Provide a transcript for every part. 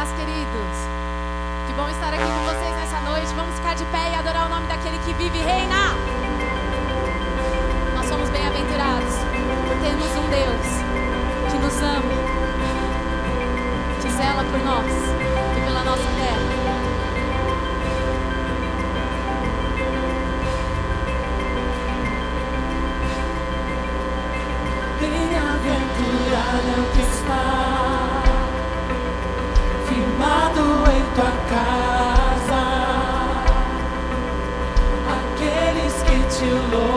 paz, queridos. Que bom estar aqui com vocês nessa noite. Vamos ficar de pé e adorar o nome daquele que vive e reina. Nós somos bem-aventurados por termos um Deus que nos ama, que zela por nós e pela nossa terra. Bem-aventurado é que está tua casa, aqueles que te louvam,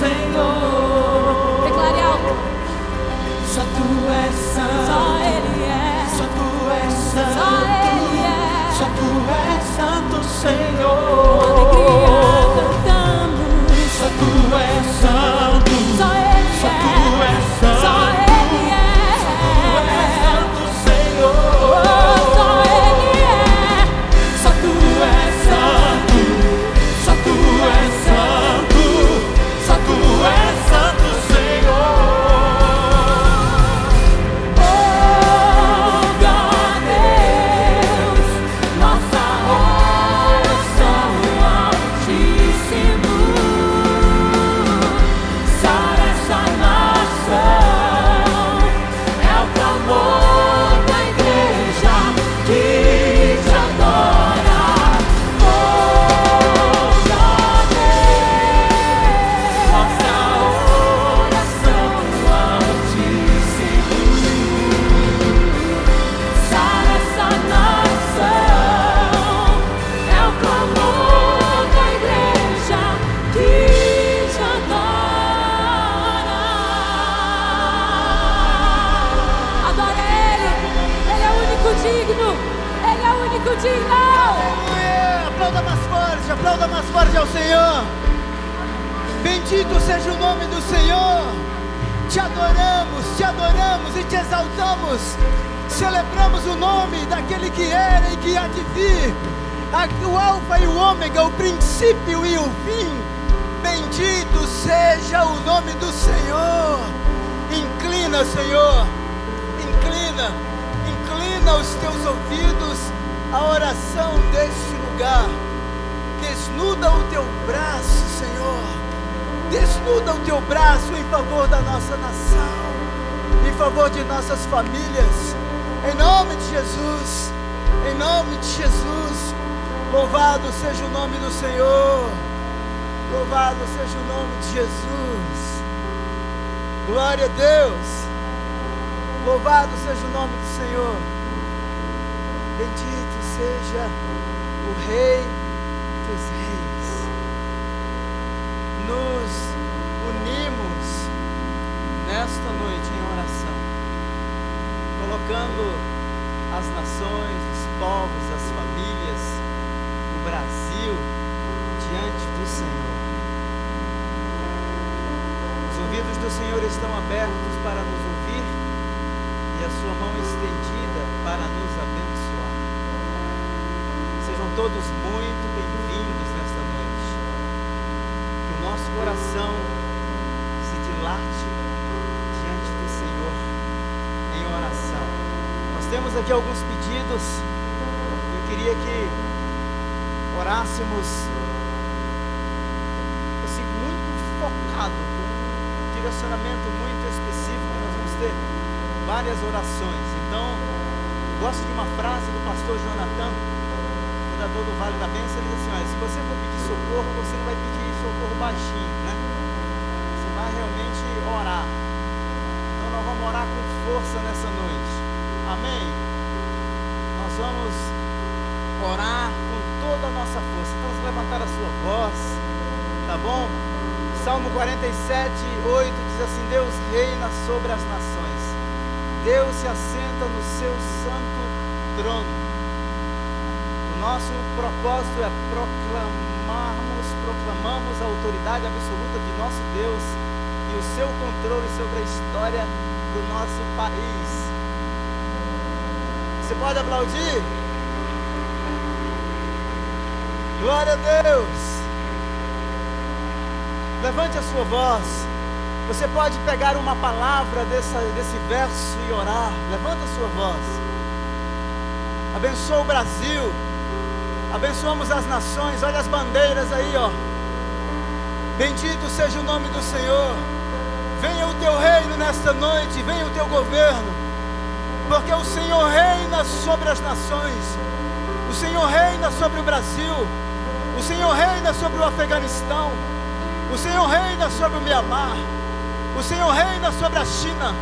Senhor. Louvado seja o nome de Jesus. Glória a Deus. Louvado seja o nome do Senhor. Bendito seja o Rei dos Reis. Nos unimos nesta noite em oração, colocando as nações, os povos, as famílias, o Brasil diante do Senhor. Os ouvidos do Senhor estão abertos para nos ouvir e a sua mão estendida para nos abençoar. Sejam todos muito bem-vindos nesta noite. Que o nosso coração se dilate diante do Senhor em oração. Nós temos aqui alguns pedidos. Eu queria que orássemos assim, muito focado, com um direcionamento muito específico. Nós vamos ter várias orações. Então, gosto de uma frase do pastor Jonathan, fundador do Vale da Bênção. Ele diz assim: olha, se você for pedir socorro, você não vai pedir socorro baixinho, né? Você vai realmente orar. Então, nós vamos orar com força nessa noite. Amém? Nós vamos orar com toda a nossa força. Então, levantar a sua voz, tá bom? Salmo 47, 8 diz assim: Deus reina sobre as nações, Deus se assenta no seu santo trono. O nosso propósito é proclamarmos, proclamamos a autoridade absoluta de nosso Deus e o seu controle sobre a história do nosso país. Você pode aplaudir? Glória a Deus. Levante a sua voz. Você pode pegar uma palavra dessa, desse verso e orar. Levanta a sua voz. Abençoa o Brasil. Abençoamos as nações. Olha as bandeiras aí, ó. Bendito seja o nome do Senhor. Venha o teu reino nesta noite. Venha o teu governo. Porque o Senhor reina sobre as nações. O Senhor reina sobre o Brasil. O Senhor reina sobre o Afeganistão. O Senhor reina sobre o Mianmar. O Senhor reina sobre a China.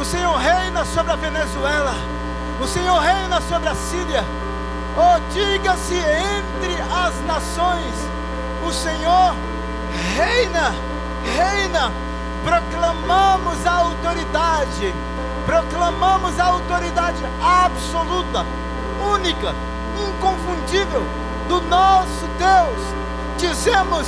O Senhor reina sobre a Venezuela. O Senhor reina sobre a Síria. Oh, diga-se entre as nações: o Senhor reina, reina. Proclamamos a autoridade, proclamamos a autoridade absoluta, única, inconfundível do nosso Deus. Dizemos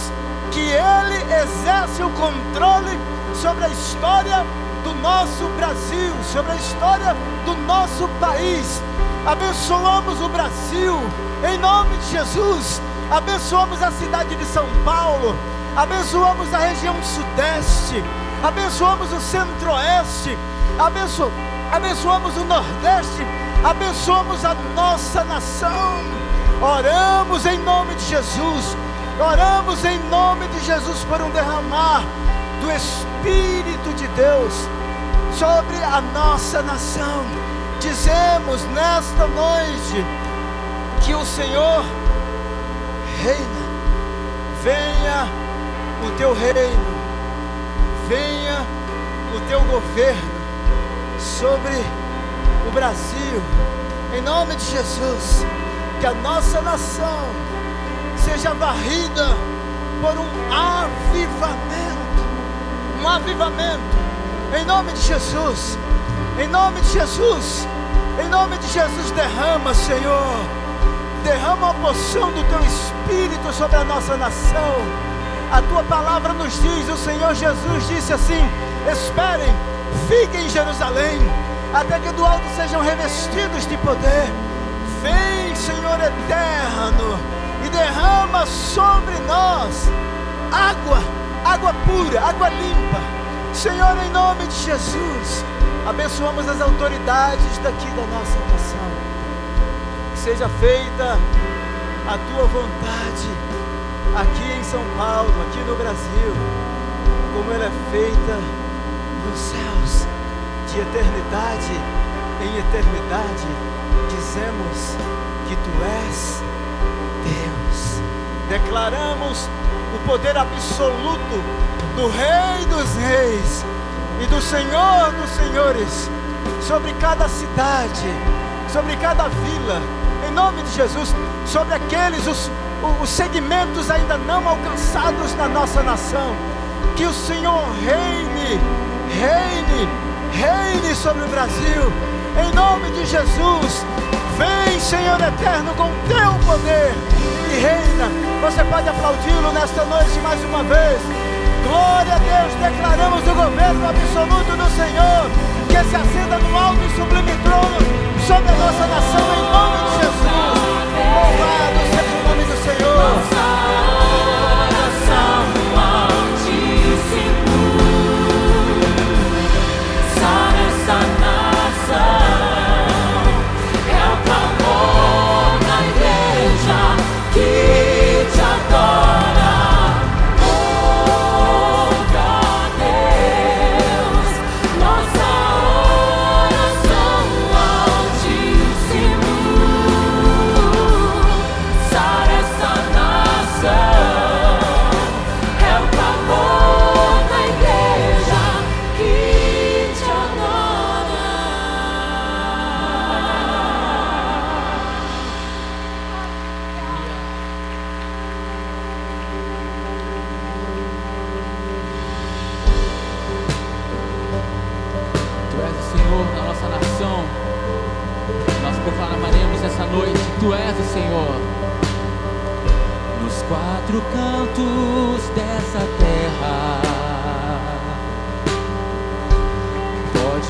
que Ele exerce o controle sobre a história do nosso Brasil, sobre a história do nosso país. Abençoamos o Brasil, em nome de Jesus. Abençoamos a cidade de São Paulo, abençoamos a região sudeste, abençoamos o centro-oeste, abenço, abençoamos o nordeste, abençoamos a nossa nação. Oramos em nome de Jesus, oramos em nome de Jesus por um derramar do Espírito de Deus sobre a nossa nação. Dizemos nesta noite que o Senhor reina, venha o teu reino, venha o teu governo sobre o Brasil, em nome de Jesus, que a nossa nação seja varrida por um avivamento, um avivamento, em nome de Jesus, em nome de Jesus, em nome de Jesus, derrama, Senhor, Derrama a poção do teu espírito sobre a nossa nação. A tua palavra nos diz, o Senhor Jesus disse assim: Esperem, fiquem em Jerusalém, até que do alto sejam revestidos de poder. Vem, Senhor eterno, e derrama sobre nós água, água pura, água limpa. Senhor, em nome de Jesus, abençoamos as autoridades daqui da nossa nação. Que seja feita a tua vontade aqui em São Paulo, aqui no Brasil, como ela é feita nos céus, de eternidade em eternidade, dizemos que tu és. Declaramos o poder absoluto do Rei dos Reis e do Senhor dos Senhores sobre cada cidade, sobre cada vila, em nome de Jesus, sobre aqueles, os, os segmentos ainda não alcançados na nossa nação. Que o Senhor reine, reine, reine sobre o Brasil, em nome de Jesus. Vem, Senhor eterno, com teu poder e reina. Você pode aplaudi-lo nesta noite mais uma vez. Glória a Deus, declaramos o governo absoluto do Senhor, que se acenda no alto e sublime trono sobre a nossa nação, em nome de Jesus. Louvado seja o nome do Senhor.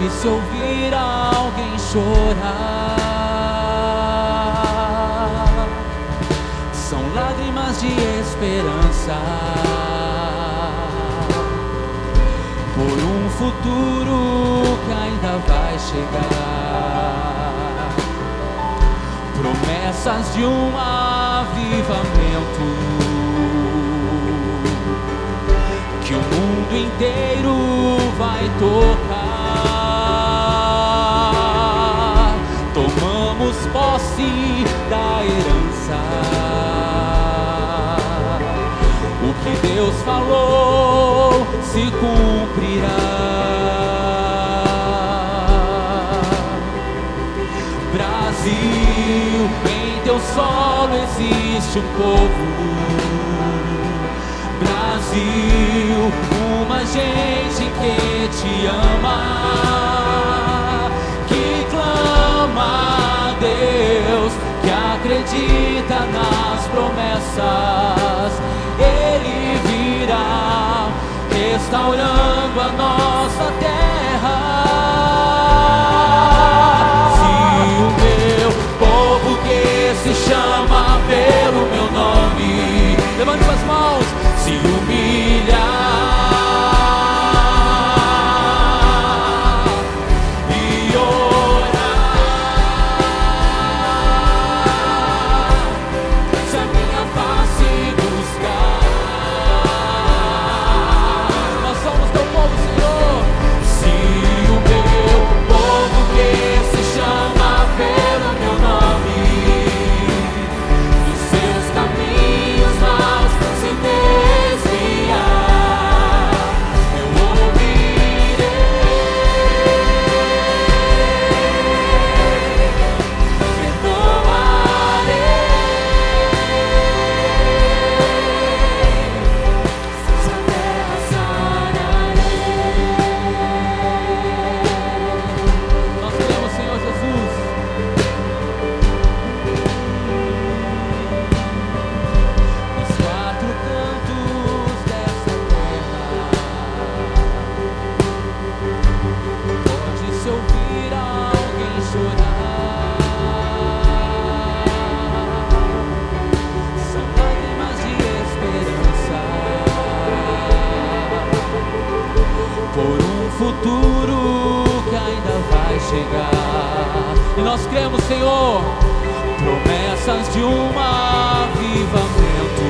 Pode-se ouvir alguém chorar. São lágrimas de esperança por um futuro que ainda vai chegar. Promessas de um avivamento que o mundo inteiro vai tocar. Posse da herança. O que Deus falou se cumprirá. Brasil, em teu solo existe um povo. Brasil, uma gente que te ama, acredita nas promessas. Ele virá restaurando a nossa terra. Se o meu povo que se chama pelo meu nome, levante suas mãos, nós cremos, Senhor, promessas de um avivamento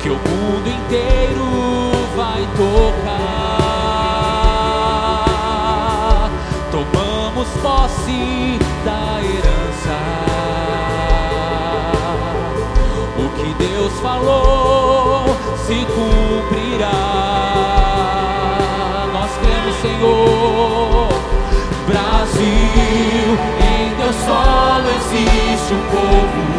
que o mundo inteiro vai tocar. Tomamos posse da herança. O que Deus falou se cumprirá. Nós cremos, Senhor. Brasil, em teu solo existe um povo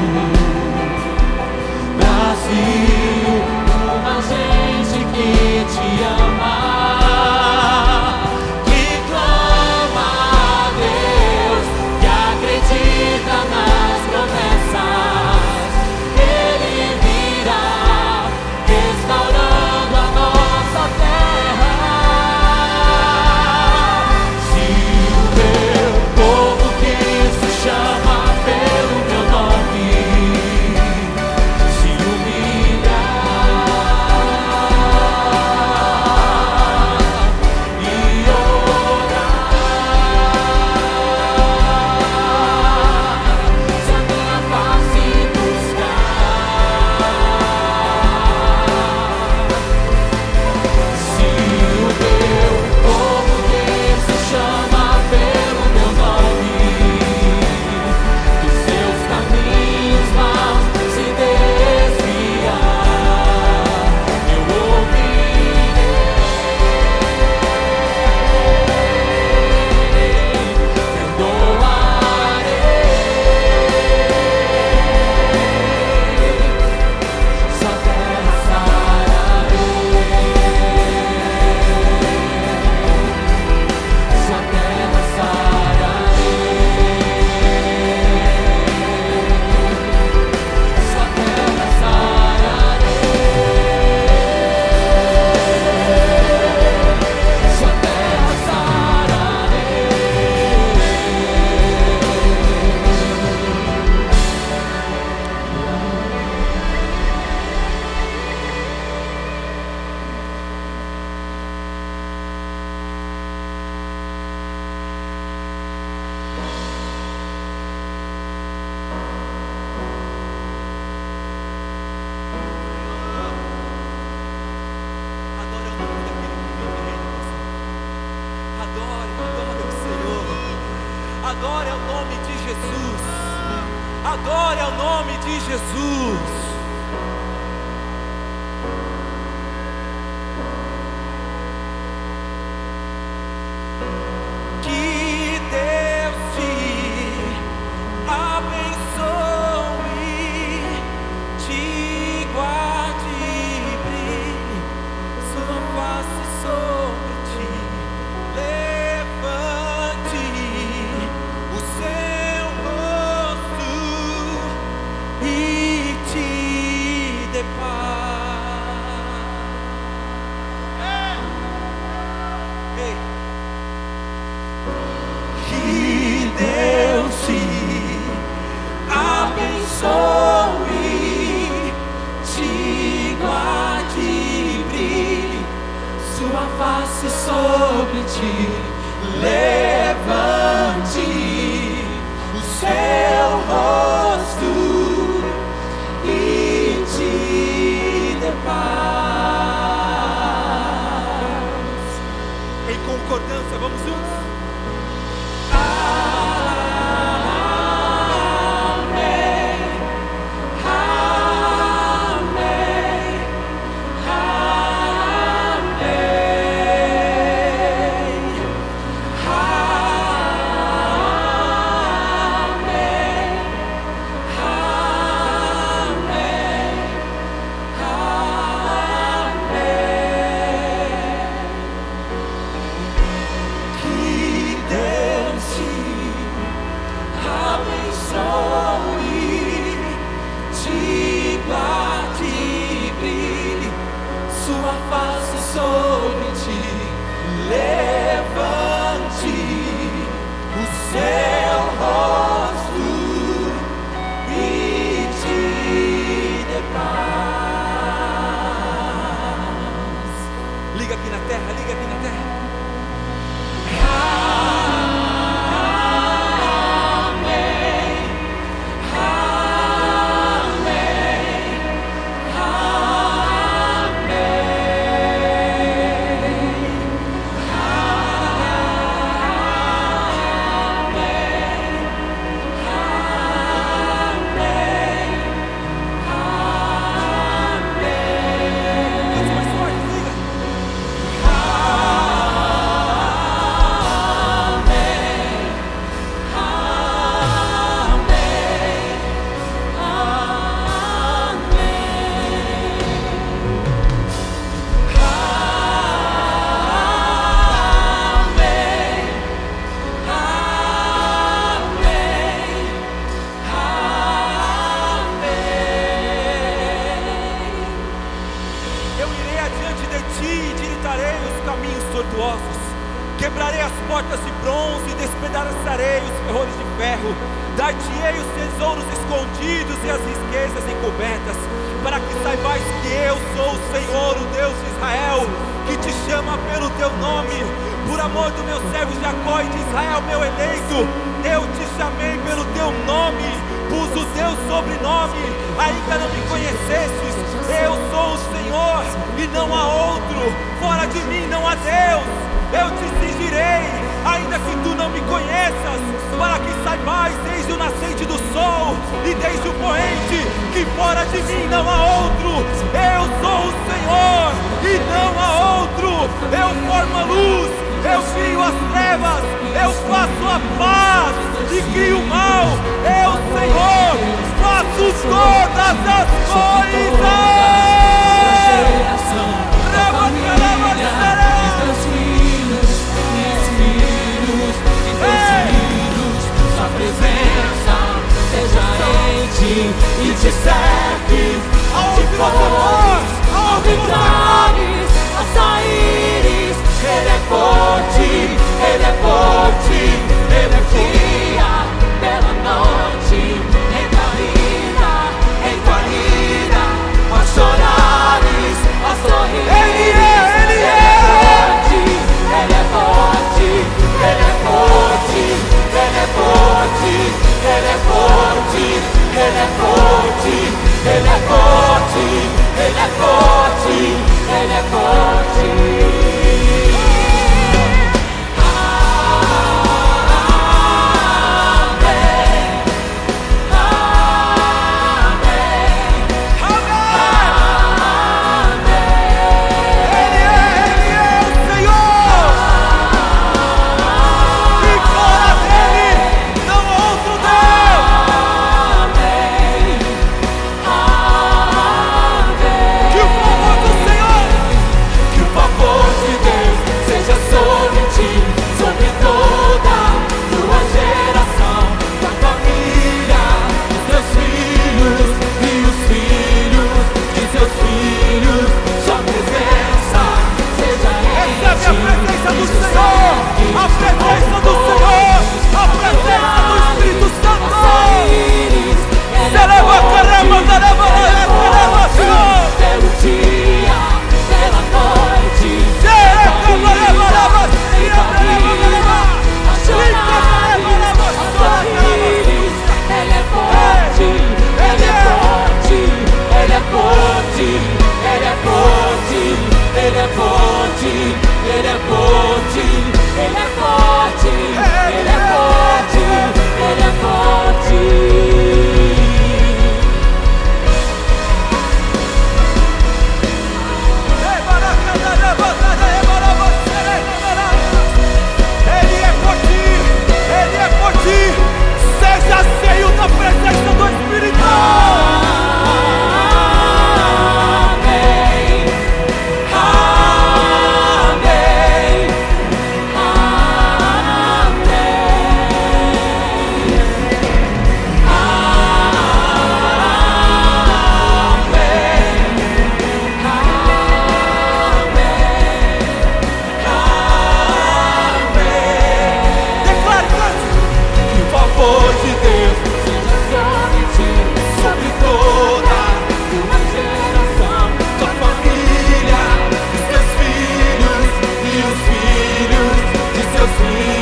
free.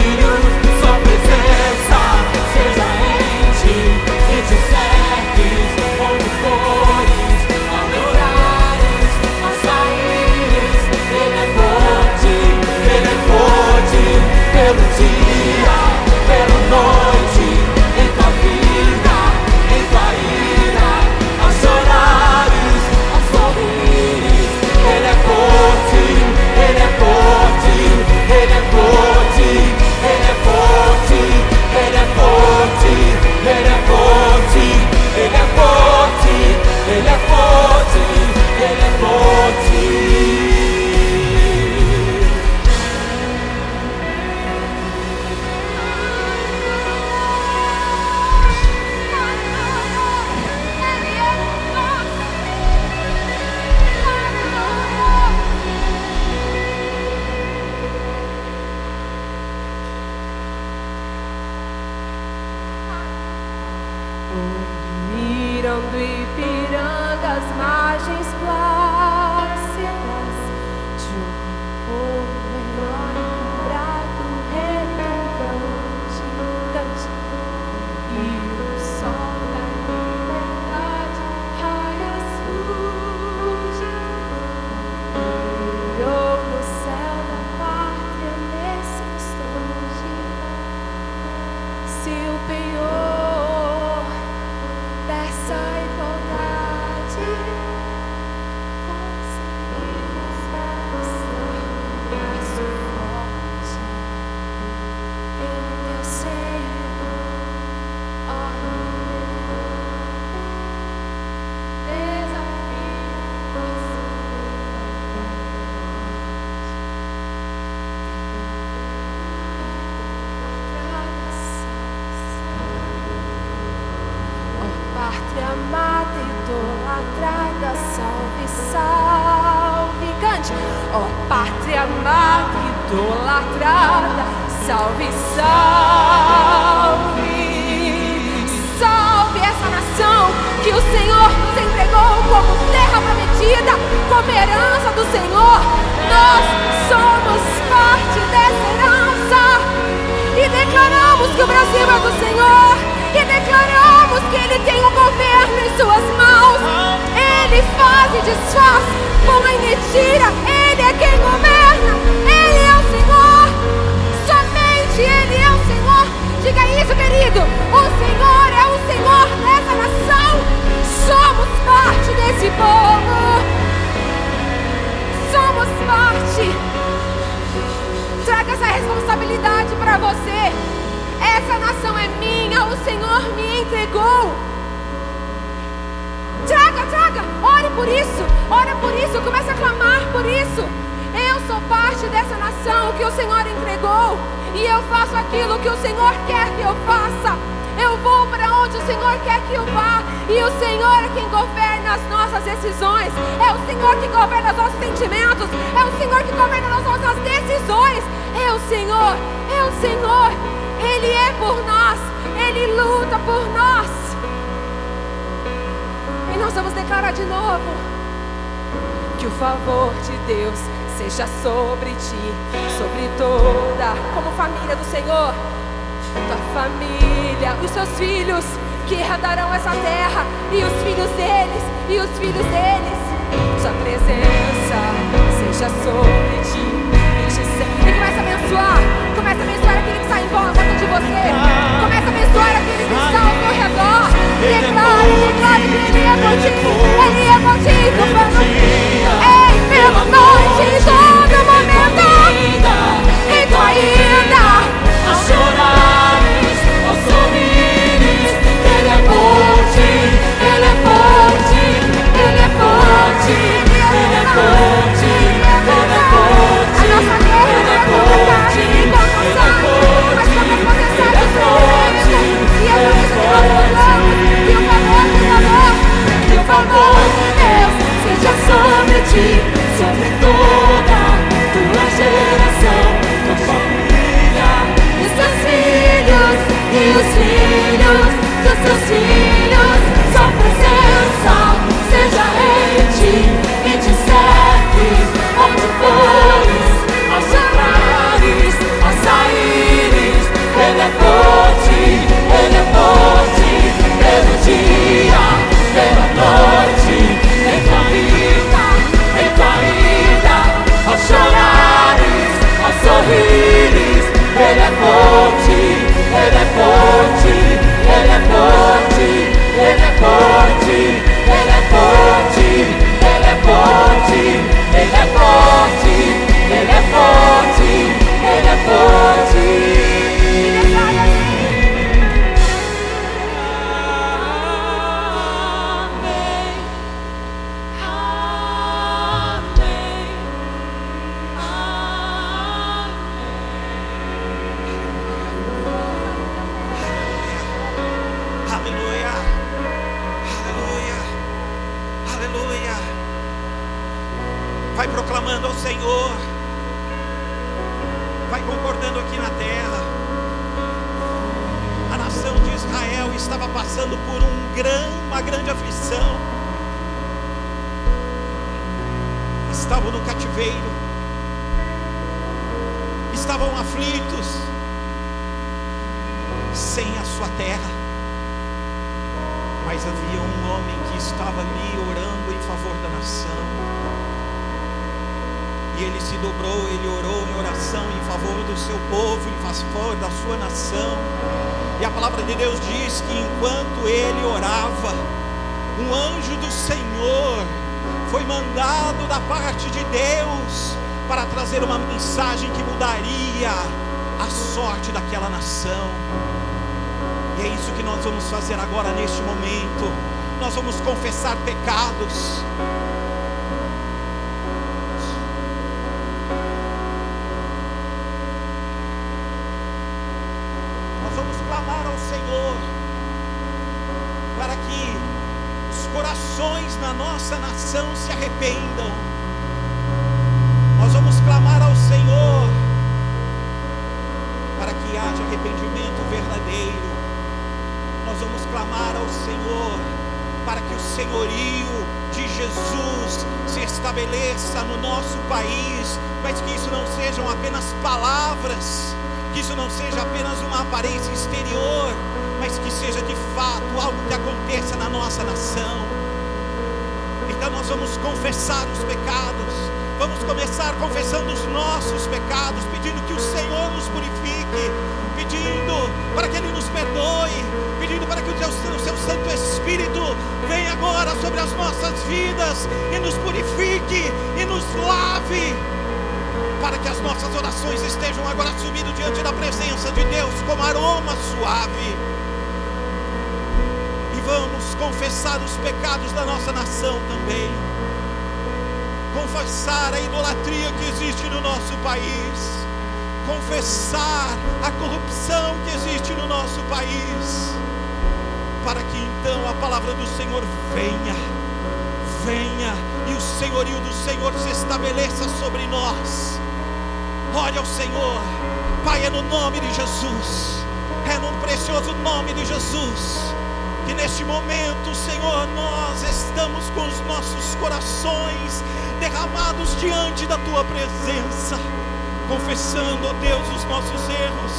Confessando, ó Deus, os nossos erros,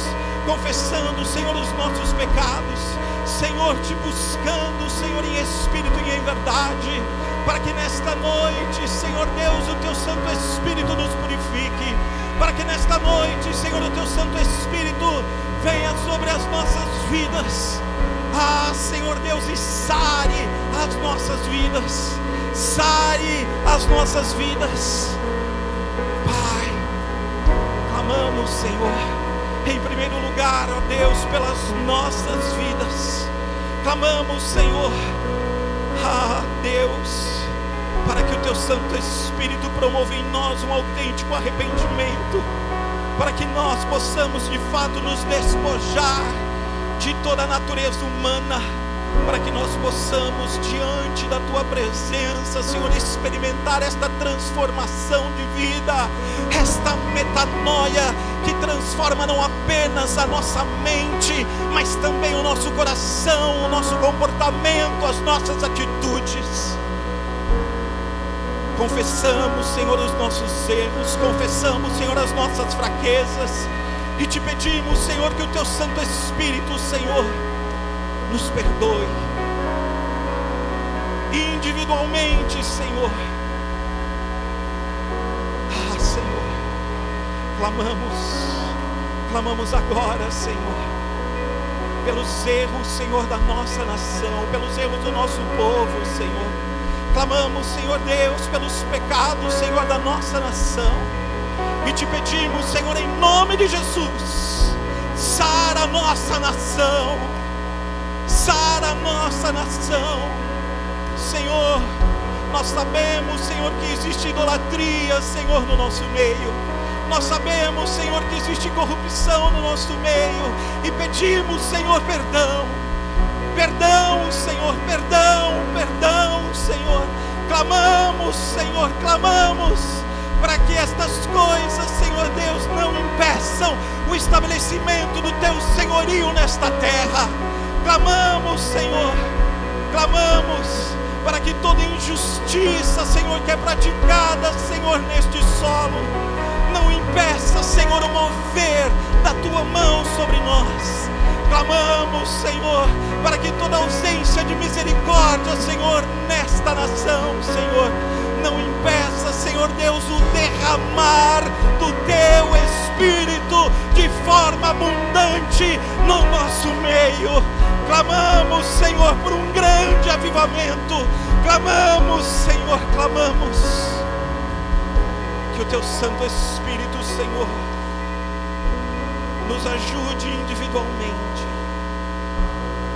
confessando, Senhor, os nossos pecados, Senhor, te buscando, Senhor, em espírito e em verdade, para que nesta noite, Senhor Deus, o teu Santo Espírito nos purifique, para que nesta noite, Senhor, o teu Santo Espírito venha sobre as nossas vidas. Ah, Senhor Deus, e sare as nossas vidas, sare as nossas vidas clamamos, Senhor, em primeiro lugar, ó Deus, pelas nossas vidas. Clamamos, Senhor, ah, Deus, para que o Teu Santo Espírito promova em nós um autêntico arrependimento, para que nós possamos de fato nos despojar de toda a natureza humana para que nós possamos, diante da tua presença, Senhor, experimentar esta transformação de vida, esta metanoia que transforma não apenas a nossa mente, mas também o nosso coração, o nosso comportamento, as nossas atitudes. Confessamos, Senhor, os nossos erros, confessamos, Senhor, as nossas fraquezas, e te pedimos, Senhor, que o teu Santo Espírito, Senhor, nos perdoe. Individualmente, Senhor. Ah, Senhor, clamamos, clamamos agora, Senhor, pelos erros, Senhor, da nossa nação, pelos erros do nosso povo, Senhor. Clamamos, Senhor Deus, pelos pecados, Senhor, da nossa nação. E te pedimos, Senhor, em nome de Jesus, sara a nossa nação sara a nossa nação. Senhor, nós sabemos, Senhor, que existe idolatria, Senhor, no nosso meio. Nós sabemos, Senhor, que existe corrupção no nosso meio e pedimos, Senhor, perdão. Perdão, Senhor, perdão, perdão, Senhor. Clamamos, Senhor, clamamos para que estas coisas, Senhor Deus, não impeçam o estabelecimento do teu senhorio nesta terra. Clamamos, Senhor, clamamos para que toda injustiça, Senhor, que é praticada, Senhor, neste solo, não impeça, Senhor, o mover da tua mão sobre nós. Clamamos, Senhor, para que toda ausência de misericórdia, Senhor, nesta nação, Senhor, não impeça, Senhor Deus, o derramar do teu Espírito de forma abundante no nosso meio. Clamamos, Senhor, por um grande avivamento. Clamamos, Senhor, clamamos. Que o teu Santo Espírito, Senhor, nos ajude individualmente,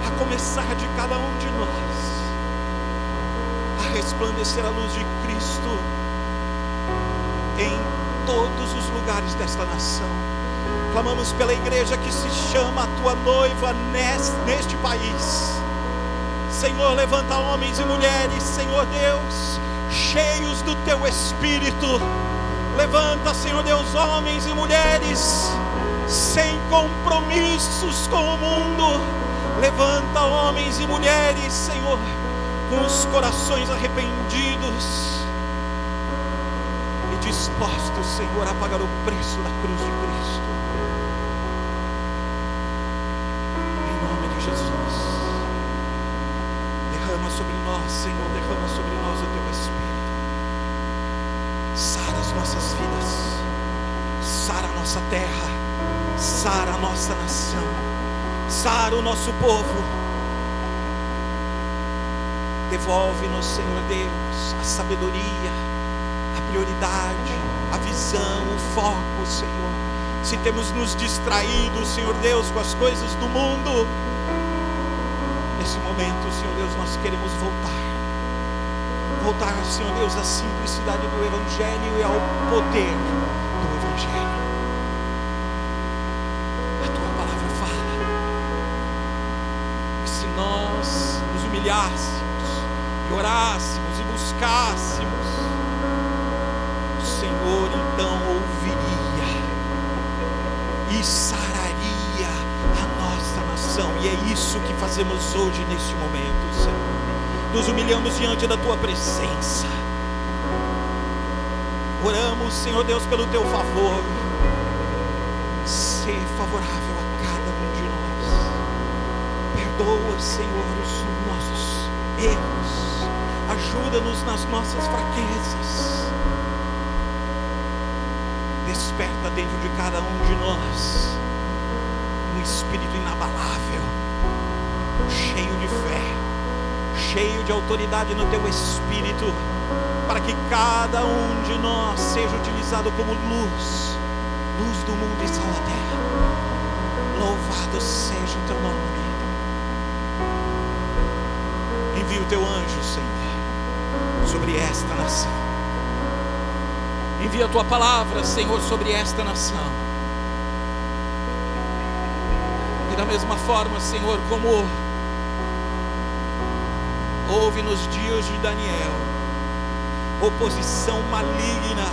a começar de cada um de nós, a resplandecer a luz de Cristo em todos os lugares desta nação Clamamos pela igreja que se chama a tua noiva neste, país. Senhor, levanta homens e mulheres, Senhor Deus, cheios do teu espírito. Levanta, Senhor Deus, homens e mulheres sem compromissos com o mundo. Levanta homens e mulheres, Senhor, com os corações arrependidos dispostos, Senhor, a pagar o preço da cruz de Cristo. Em nome de Jesus. Derrama sobre nós, Senhor, derrama sobre nós o teu Espírito. Sara as nossas vidas, sara a nossa terra, sara a nossa nação, sara o nosso povo. Devolve-nos, Senhor Deus, a sabedoria, prioridade, a visão, o foco, Senhor. Se temos nos distraído, Senhor Deus, com as coisas do mundo, nesse momento, Senhor Deus, nós queremos voltar. Voltar, Senhor Deus, à simplicidade do Evangelho e ao poder do Evangelho. A tua palavra fala que se nós nos humilhássemos e orássemos e buscássemos, Senhor então ouviria e sararia a nossa nação. E é isso que fazemos hoje neste momento, Senhor. Nos humilhamos diante da tua presença. Oramos, Senhor Deus, pelo teu favor. Ser favorável a cada um de nós. Perdoa, Senhor, os nossos erros. Ajuda-nos nas nossas fraquezas. Desperta dentro de cada um de nós um espírito inabalável, cheio de fé, cheio de autoridade no teu espírito, para que cada um de nós seja utilizado como luz, luz do mundo e sal da terra. Louvado seja o teu nome. Envia o teu anjo, Senhor, sobre esta nação. Envia a tua palavra, Senhor, sobre esta nação. E da mesma forma, Senhor, como houve nos dias de Daniel, oposição maligna,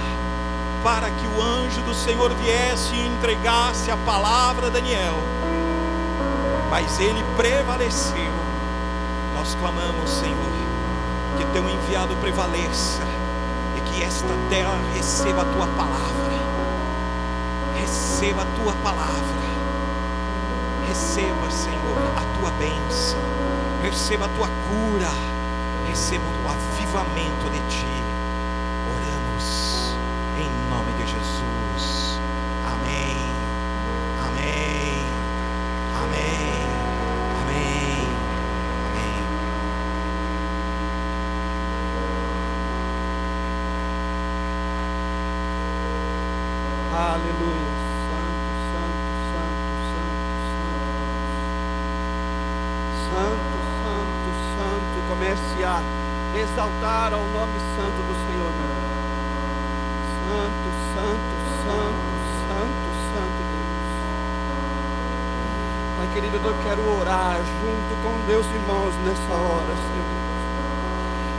para que o anjo do Senhor viesse e entregasse a palavra a Daniel, mas ele prevaleceu. Nós clamamos, Senhor, que teu enviado prevaleça que esta terra receba a tua palavra, receba a tua palavra, receba, Senhor, a tua bênção, receba a tua cura, receba o avivamento de ti. Oramos em nome de Jesus. Amém. Amém. Amém. Amém. Amém. Aleluia. Santo, santo, santo, santo, santo. Santo, santo, santo. Comece a exaltar ao nome santo do Senhor. meu. Santo, santo, santo, santo, santo Deus. Pai querido, eu quero orar junto com Deus, irmãos, nessa hora, Senhor.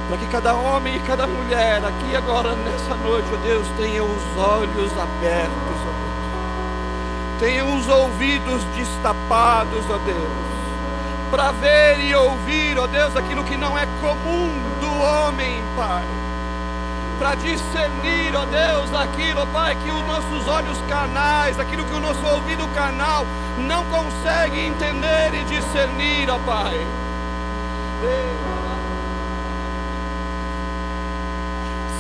Para que cada homem e cada mulher aqui agora, nessa noite, ó Deus, tenha os olhos abertos, ó Deus. Tenha os ouvidos destapados, ó Deus. Para ver e ouvir, ó Deus, aquilo que não é comum do homem, Pai. Para discernir, ó Deus, aquilo, ó Pai, que os nossos olhos carnais, aquilo que o nosso ouvido carnal não consegue entender e discernir, ó Pai.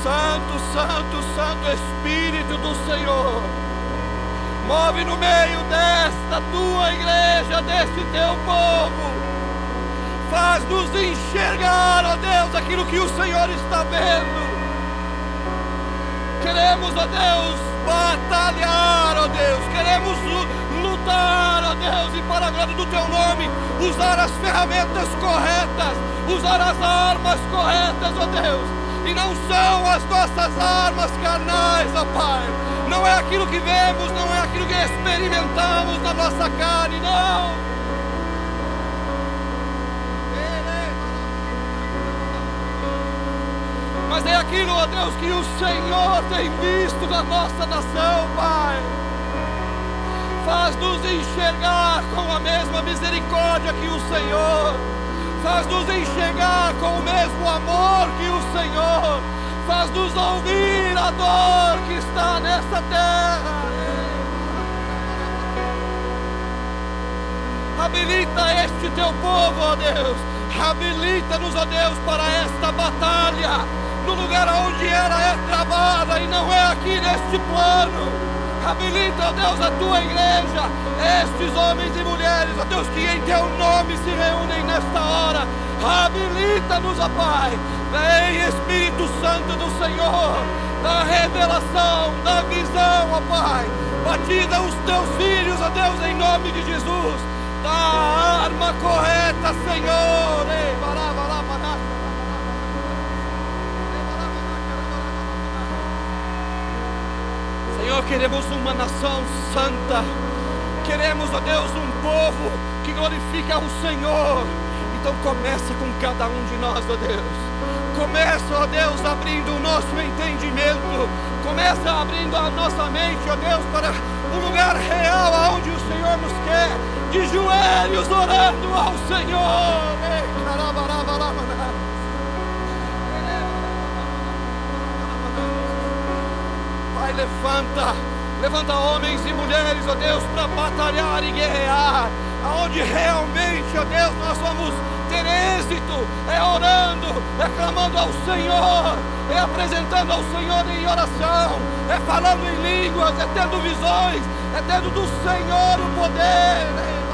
Santo, Santo, Santo Espírito do Senhor, move no meio desta tua igreja, deste teu povo, faz-nos enxergar, ó Deus, aquilo que o Senhor está vendo. Queremos, ó Deus, batalhar, ó Deus, queremos lu- lutar, ó Deus, e para a glória do teu nome, usar as ferramentas corretas, usar as armas corretas, ó Deus. E não são as nossas armas carnais, ó Pai. Não é aquilo que vemos, não é aquilo que experimentamos na nossa carne, não. Ele- fazer aquilo, ó Deus, que o Senhor tem visto na nossa nação, Pai. Faz-nos enxergar com a mesma misericórdia que o Senhor. Faz-nos enxergar com o mesmo amor que o Senhor. Faz-nos ouvir a dor que está nessa terra. Habilita este teu povo, ó Deus. Habilita-nos, ó Deus, para esta batalha. No lugar onde era é travada e não é aqui neste plano. Habilita, ó Deus, a tua igreja, estes homens e mulheres, ó Deus, que em teu nome se reúnem nesta hora. Habilita-nos, ó Pai. Vem, Espírito Santo do Senhor, da revelação, da visão, ó Pai. Batiza os teus filhos, ó Deus, em nome de Jesus. Da arma correta, Senhor. Ei, bará. Senhor, queremos uma nação santa. Queremos, ó Deus, um povo que glorifica o Senhor. Então começa com cada um de nós, ó Deus. Começa, ó Deus, abrindo o nosso entendimento. Começa abrindo a nossa mente, ó Deus, para o lugar real aonde o Senhor nos quer. De joelhos orando ao Senhor. Ei, Pai, levanta, levanta homens e mulheres, ó Deus, para batalhar e guerrear, aonde realmente, ó Deus, nós vamos ter êxito, é orando, é clamando ao Senhor, é apresentando ao Senhor em oração, é falando em línguas, é tendo visões, é tendo do Senhor o poder.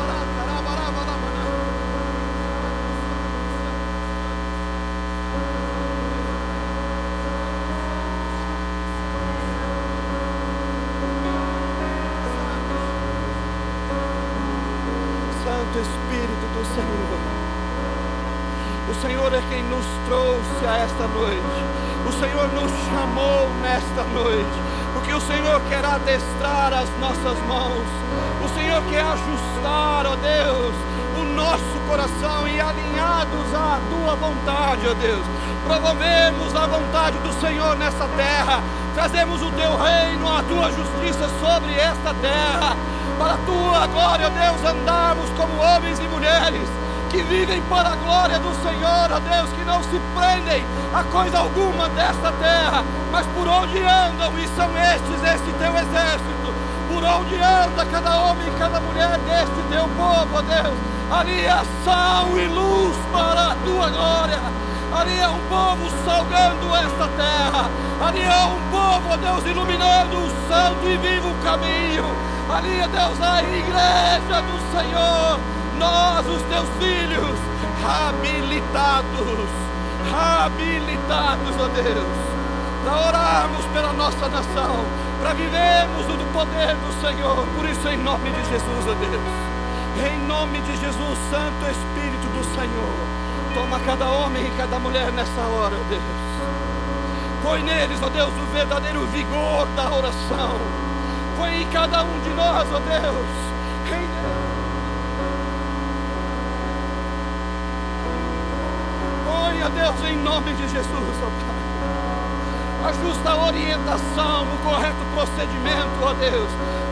O Senhor quer adestrar as nossas mãos. O Senhor quer ajustar, ó Deus, o nosso coração e alinhados à tua vontade, ó Deus. Promovemos a vontade do Senhor nessa terra. Trazemos o teu reino, a tua justiça sobre esta terra. Para a tua glória, ó Deus, andarmos como homens e mulheres que vivem para a glória do Senhor, ó Deus, que não se prendem a coisa alguma desta terra, mas por onde andam, e são estes, este teu exército, por onde anda cada homem e cada mulher deste teu povo, ó Deus, ali é sal e luz para a tua glória. Ali é um povo salgando esta terra. Ali é um povo, ó Deus, iluminando o santo e vivo caminho. Ali é Deus, a igreja do Senhor nós, os teus filhos, habilitados, habilitados, ó Deus, para orarmos pela nossa nação, para vivermos do poder do Senhor. Por isso, em nome de Jesus, ó Deus, em nome de Jesus, Santo Espírito do Senhor, toma cada homem e cada mulher nessa hora, ó Deus. Põe neles, ó Deus, o verdadeiro vigor da oração. Põe em cada um de nós, ó Deus, em Ó Deus, em nome de Jesus, ó Pai. A orientação, o correto procedimento, ó Deus.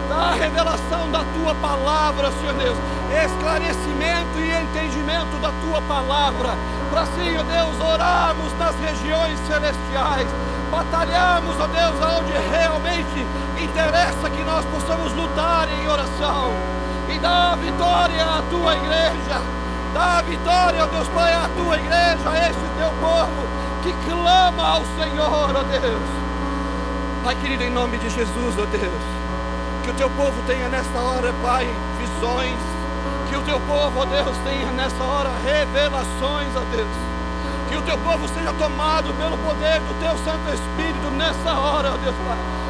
Da revelação da tua palavra, Senhor Deus. Esclarecimento e entendimento da tua palavra. Para assim, ó Deus, orarmos nas regiões celestiais. Batalharmos, ó Deus, aonde realmente interessa que nós possamos lutar em oração. E dar vitória à tua igreja Dá a vitória, ó Deus Pai, à tua igreja, a este teu povo que clama ao Senhor, ó Deus. Pai querido, em nome de Jesus, ó Deus, que o teu povo tenha nesta hora, Pai, visões. Que o teu povo, ó Deus, tenha nessa hora revelações, ó Deus. Que o teu povo seja tomado pelo poder do teu Santo Espírito nessa hora, ó Deus Pai.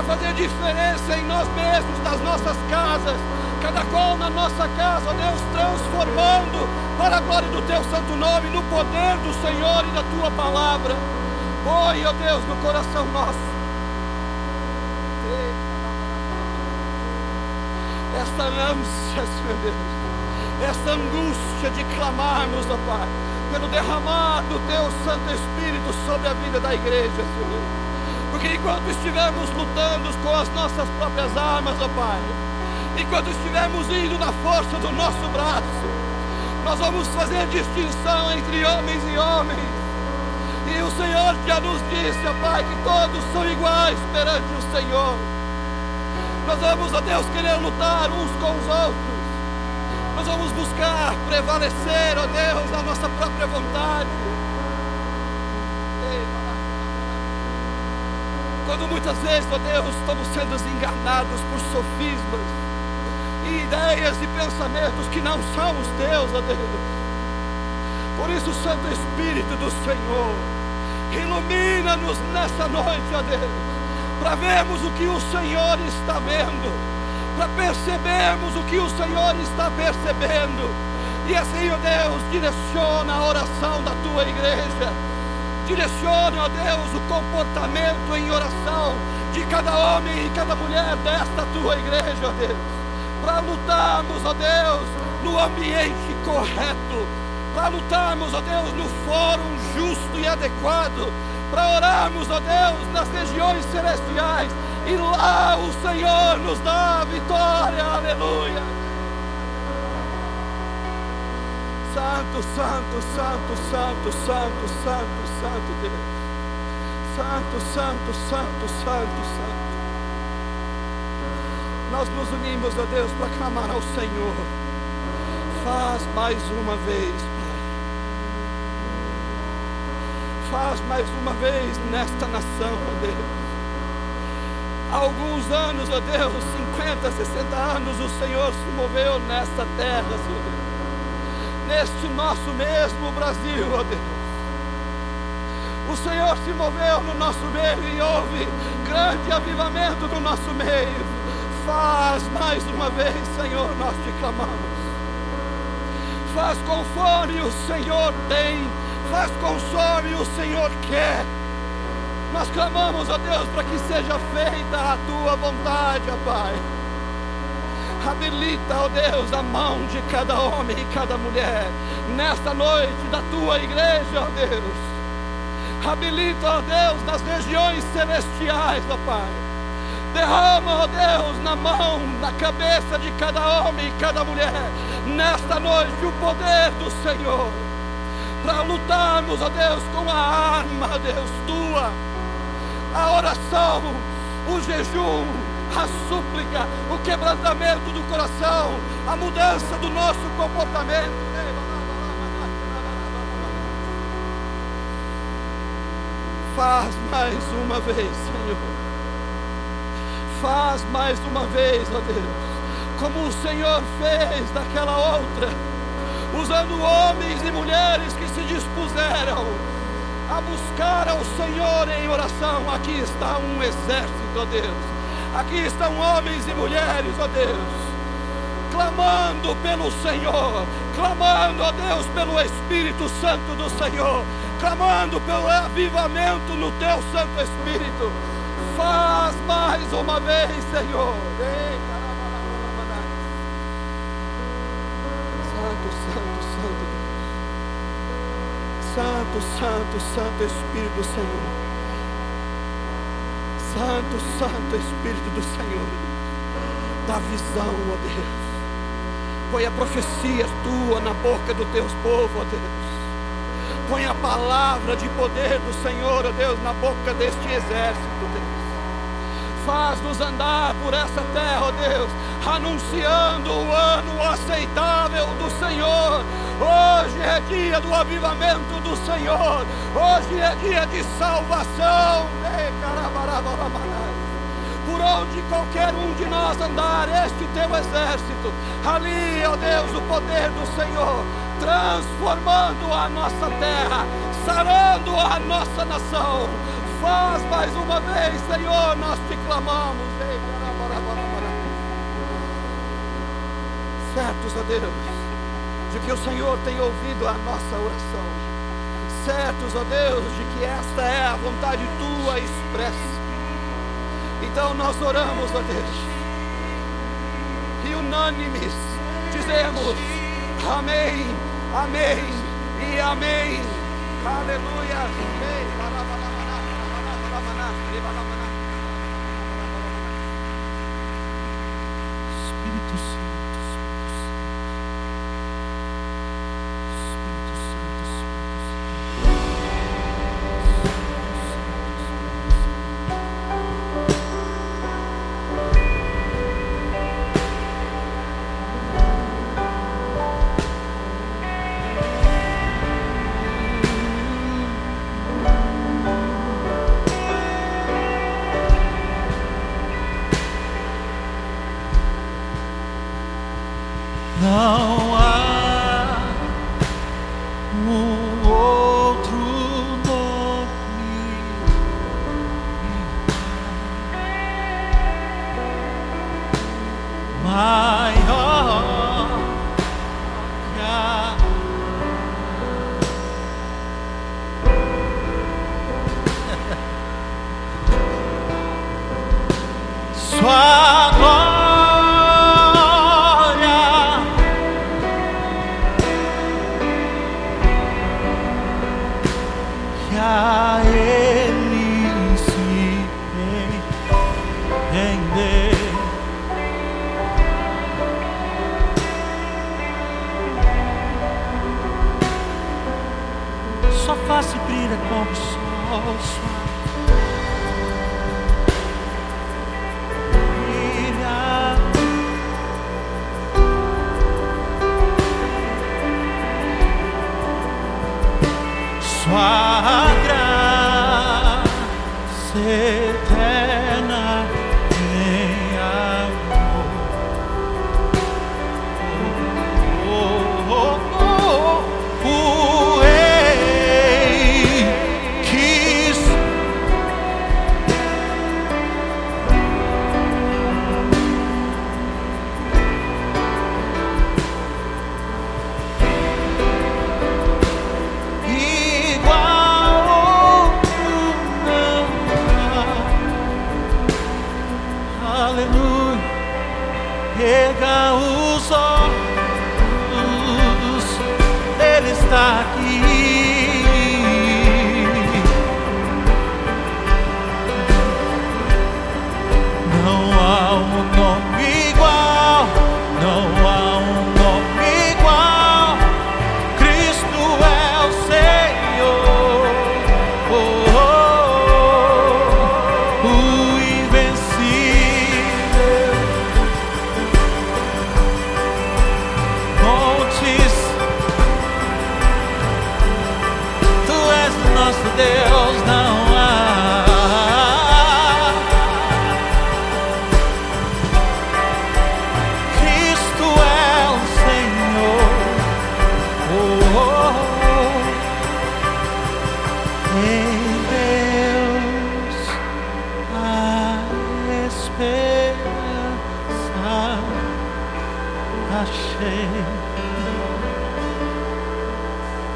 Para fazer diferença em nós mesmos, nas nossas casas, cada qual na nossa casa, Deus, transformando para a glória do teu santo nome, no poder do Senhor e da tua palavra. Põe, ó Deus, no coração nosso. Esta ânsia, Senhor Deus, esta angústia de clamarmos, ó Pai, pelo derramar do teu Santo Espírito sobre a vida da igreja, Senhor. Porque enquanto estivermos lutando com as nossas próprias armas, ó Pai, enquanto estivermos indo na força do nosso braço, nós vamos fazer distinção entre homens e homens. E o Senhor já nos disse, ó Pai, que todos são iguais perante o Senhor. Nós vamos, ó Deus, querer lutar uns com os outros. Nós vamos buscar prevalecer, ó Deus, a nossa própria vontade. Quando muitas vezes, ó Deus, estamos sendo enganados por sofismas e ideias e pensamentos que não são os teus, ó Deus. Por isso, Santo Espírito do Senhor, ilumina-nos nessa noite, ó Deus, para vermos o que o Senhor está vendo, para percebermos o que o Senhor está percebendo. E assim, ó Deus, direciona a oração da tua igreja. Direciona, ó Deus, o comportamento em oração de cada homem e cada mulher desta tua igreja, ó Deus. Para lutarmos, ó Deus, no ambiente correto. Para lutarmos, ó Deus, no fórum justo e adequado. Para orarmos, ó Deus, nas regiões celestiais. E lá o Senhor nos dá a vitória. Aleluia. Santo, santo, santo, santo, santo, santo, santo Deus. Santo, santo, santo, santo, santo. Nós nos unimos a Deus para clamar ao Senhor. Faz mais uma vez, Pai. Faz mais uma vez nesta nação, ó Deus. Há alguns anos, ó Deus, 50, 60 anos, o Senhor se moveu nesta terra, Senhor Deus neste nosso mesmo Brasil, ó Deus. O Senhor se moveu no nosso meio e houve grande avivamento no nosso meio. Faz mais uma vez, Senhor, nós te clamamos. Faz conforme o Senhor tem, faz conforme o Senhor quer. Nós clamamos, ó Deus, para que seja feita a tua vontade, ó Pai. Habilita, ó Deus, a mão de cada homem e cada mulher nesta noite da tua igreja, ó Deus. Habilita, ó Deus, nas regiões celestiais, ó Pai. Derrama, ó Deus, na mão, na cabeça de cada homem e cada mulher, nesta noite, o poder do Senhor. Para lutarmos, ó Deus, com a arma, Deus, tua. A oração, o jejum, a súplica, o quebrantamento do coração, a mudança do nosso comportamento. Faz mais uma vez, Senhor. Faz mais uma vez, ó Deus, como o Senhor fez daquela outra, usando homens e mulheres que se dispuseram a buscar ao Senhor em oração. Aqui está um exército, ó Deus Aqui estão homens e mulheres, ó Deus, clamando pelo Senhor, clamando, ó Deus, pelo Espírito Santo do Senhor, clamando pelo avivamento no teu Santo Espírito. Faz mais uma vez, Senhor. Santo, Santo, Santo. Santo, Santo, Santo Espírito do Senhor. Santo, Santo Espírito do Senhor, dá visão, ó Deus. Põe a profecia tua na boca do teus povos, ó Deus. Põe a palavra de poder do Senhor, ó Deus, na boca deste exército, Deus. Faz-nos andar por essa terra, ó Deus, anunciando o ano aceitável do Senhor. Hoje é dia do avivamento do Senhor. Hoje é dia de salvação. Por onde qualquer um de nós andar, este teu exército, ali, ó Deus, o poder do Senhor, transformando a nossa terra, sarando a nossa nação. Faz mais uma vez, Senhor, nós te clamamos. Certos, ó Deus, de que o Senhor tem ouvido a nossa oração. Certos, ó Deus, de que esta é a vontade tua expressa. Então nós oramos, ó Deus, e unânimes dizemos: Amém, Amém e amém. Aleluia. Ei, barabarabará, maná, arriba la maná.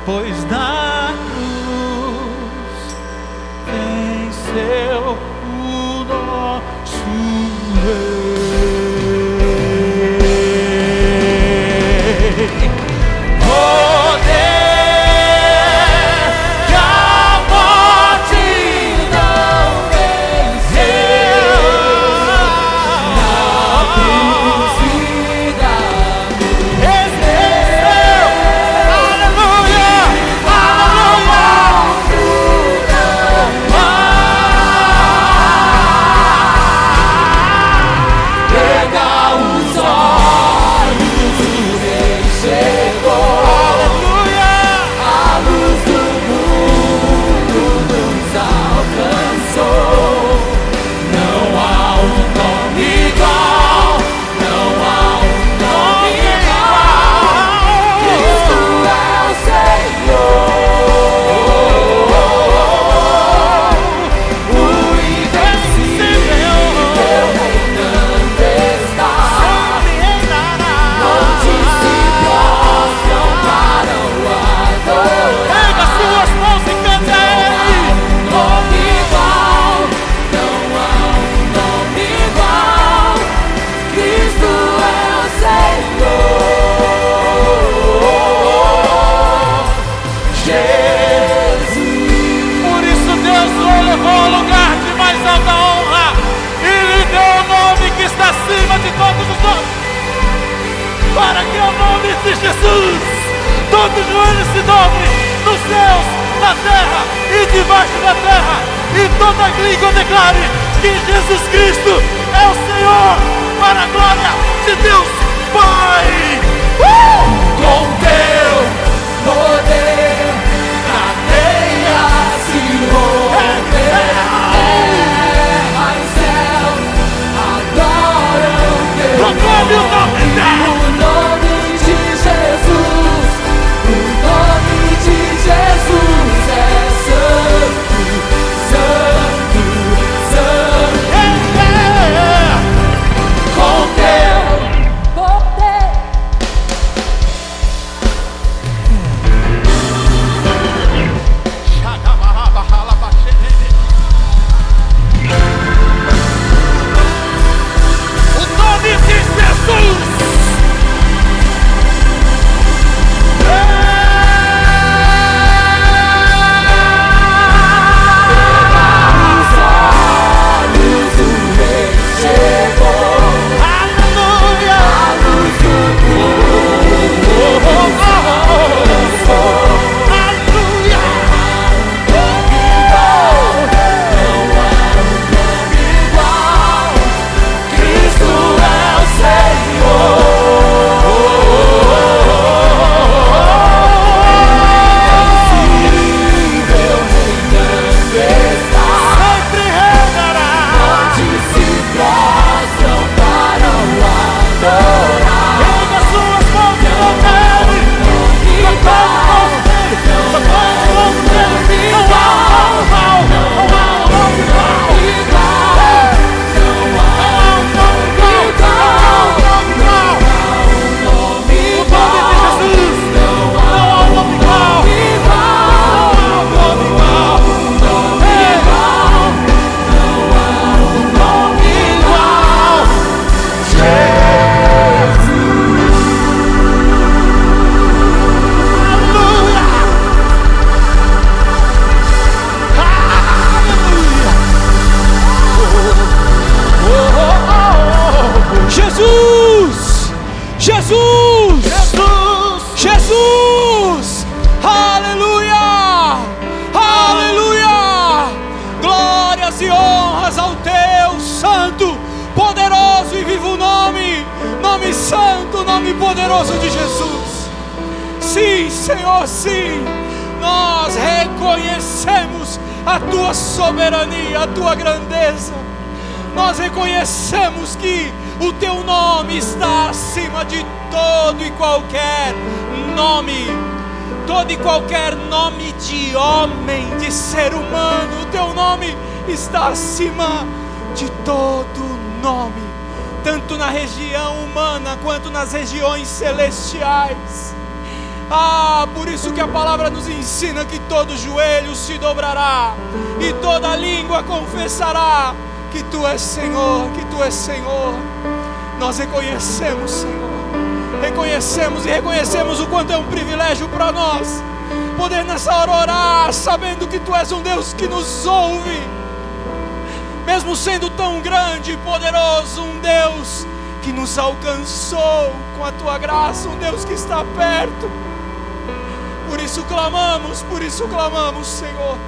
Pois na debaixo da terra. E toda língua declare que Jesus Cristo é o Senhor, para a glória de Deus Pai. Honras ao teu santo, poderoso e vivo nome, nome santo, nome poderoso de Jesus. Sim, Senhor, sim. Nós reconhecemos a tua soberania, a tua grandeza. Nós reconhecemos que o teu nome está acima de todo e qualquer nome, todo e qualquer nome de homem, de ser humano. O teu nome está acima de todo nome, tanto na região humana quanto nas regiões celestiais. Ah, por isso que a palavra nos ensina que todo joelho se dobrará e toda língua confessará que tu és Senhor, que tu és Senhor. Nós reconhecemos, Senhor. Reconhecemos e reconhecemos o quanto é um privilégio para nós poder nessa hora orar, sabendo que tu és um Deus que nos ouve. Mesmo sendo tão grande e poderoso, um Deus que nos alcançou com a tua graça, um Deus que está perto. Por isso clamamos, por isso clamamos, Senhor.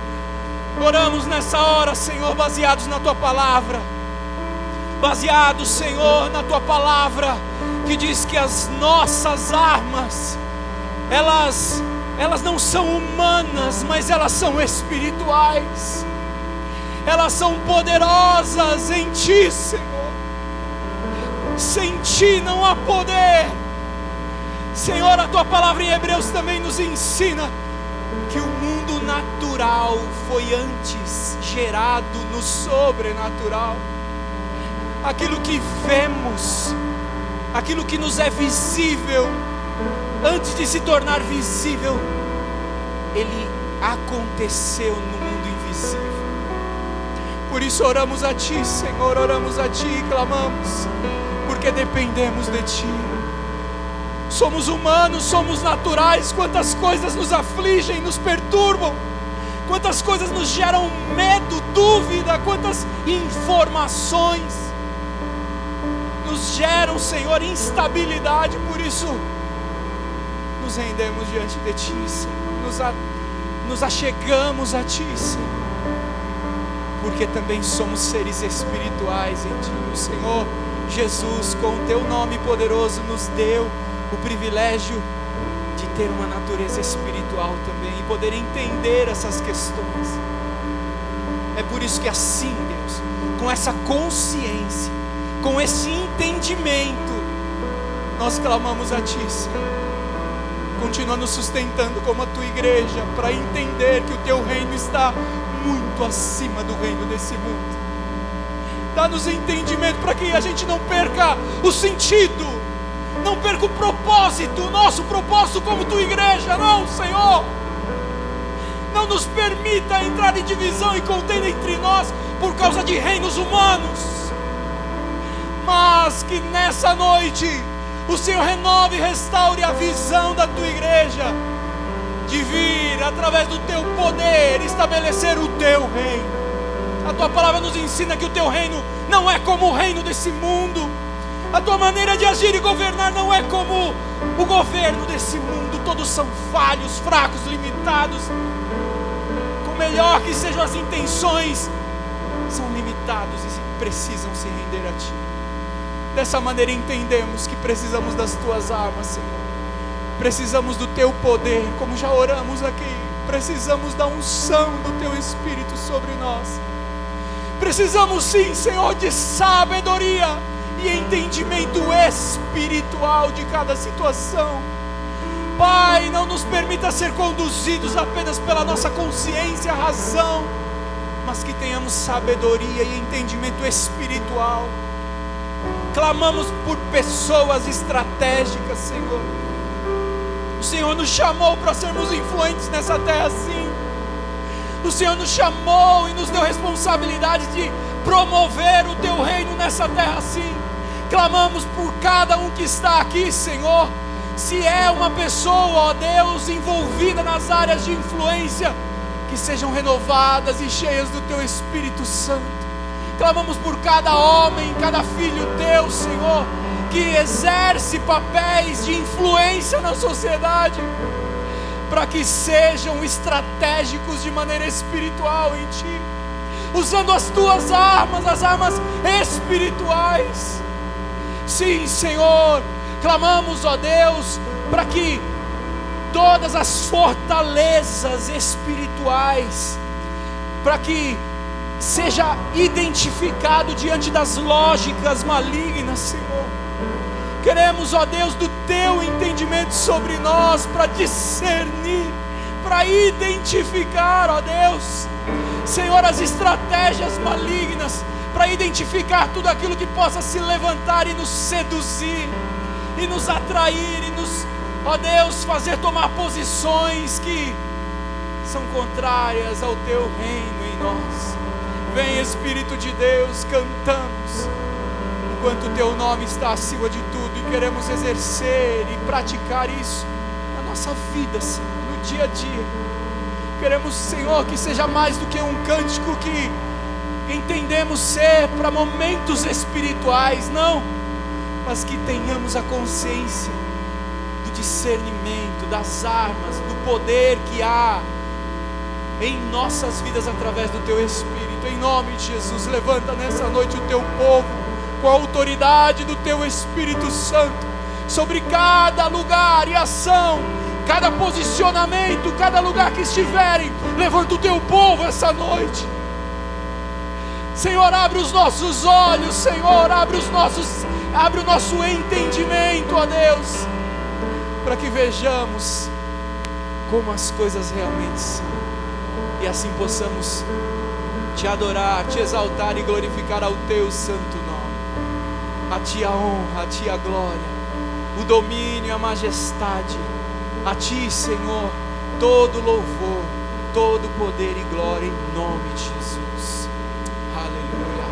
Oramos nessa hora, Senhor, baseados na tua palavra. Baseados, Senhor, na tua palavra, que diz que as nossas armas, elas elas não são humanas, mas elas são espirituais. Elas são poderosas em ti, Senhor. Sem ti não há poder. Senhor, a tua palavra em Hebreus também nos ensina que o mundo natural foi antes gerado no sobrenatural. Aquilo que vemos, aquilo que nos é visível, antes de se tornar visível, ele aconteceu no mundo invisível. Por isso oramos a Ti, Senhor, oramos a Ti e clamamos, porque dependemos de Ti. Somos humanos, somos naturais. Quantas coisas nos afligem, nos perturbam, quantas coisas nos geram medo, dúvida, quantas informações nos geram, Senhor, instabilidade. Por isso, nos rendemos diante de Ti, Senhor. Nos, a, nos achegamos a Ti, Senhor. Porque também somos seres espirituais em Ti. O Senhor Jesus, com o Teu nome poderoso, nos deu o privilégio de ter uma natureza espiritual também e poder entender essas questões. É por isso que assim, Deus, com essa consciência, com esse entendimento, nós clamamos a Ti, Senhor. Continua nos sustentando como a Tua igreja, para entender que o Teu reino está muito acima do reino desse mundo. Dá-nos entendimento para que a gente não perca o sentido, não perca o propósito, o nosso propósito como Tua igreja, não, Senhor. Não nos permita entrar em divisão e contenda entre nós por causa de reinos humanos, mas que nessa noite o Senhor renove e restaure a visão da tua igreja, de vir através do teu poder estabelecer o teu reino. A tua palavra nos ensina que o teu reino não é como o reino desse mundo, a tua maneira de agir e governar não é como o governo desse mundo, todos são falhos, fracos, limitados. Com melhor que sejam as intenções, são limitados e precisam se render a ti. Dessa maneira entendemos que precisamos das tuas armas, Senhor. Precisamos do teu poder, como já oramos aqui. Precisamos da unção do teu Espírito sobre nós. Precisamos sim, Senhor, de sabedoria e entendimento espiritual de cada situação. Pai, não nos permita ser conduzidos apenas pela nossa consciência, razão, mas que tenhamos sabedoria e entendimento espiritual clamamos por pessoas estratégicas, Senhor. O Senhor nos chamou para sermos influentes nessa terra, sim. O Senhor nos chamou e nos deu responsabilidade de promover o teu reino nessa terra, sim. Clamamos por cada um que está aqui, Senhor. Se é uma pessoa, ó Deus, envolvida nas áreas de influência, que sejam renovadas e cheias do teu Espírito Santo Clamamos por cada homem, cada filho teu, Senhor, que exerce papéis de influência na sociedade, para que sejam estratégicos de maneira espiritual em Ti, usando as tuas armas, as armas espirituais. Sim, Senhor, clamamos, ó Deus, para que todas as fortalezas espirituais, para que seja identificado diante das lógicas malignas, Senhor. Queremos, ó Deus, do teu entendimento sobre nós para discernir, para identificar, ó Deus, Senhor, as estratégias malignas, para identificar tudo aquilo que possa se levantar e nos seduzir, e nos atrair, e nos, ó Deus, fazer tomar posições que são contrárias ao teu reino em nós. Vem Espírito de Deus, cantamos, enquanto o Teu nome está acima de tudo e queremos exercer e praticar isso na nossa vida, Senhor, no dia a dia. Queremos, Senhor, que seja mais do que um cântico que entendemos ser para momentos espirituais, não, mas que tenhamos a consciência do discernimento, das armas, do poder que há em nossas vidas através do Teu Espírito em nome de Jesus. Levanta nessa noite o teu povo, com a autoridade do teu Espírito Santo, sobre cada lugar e ação, cada posicionamento, cada lugar que estiverem. Levanta o teu povo essa noite. Senhor, abre os nossos olhos, Senhor, abre os nossos, abre o nosso entendimento, ó Deus, para que vejamos como as coisas realmente são e assim possamos te adorar, te exaltar e glorificar ao teu santo nome. A ti a honra, a ti a glória, o domínio e a majestade. A ti, Senhor, todo louvor, todo poder e glória em nome de Jesus. Aleluia.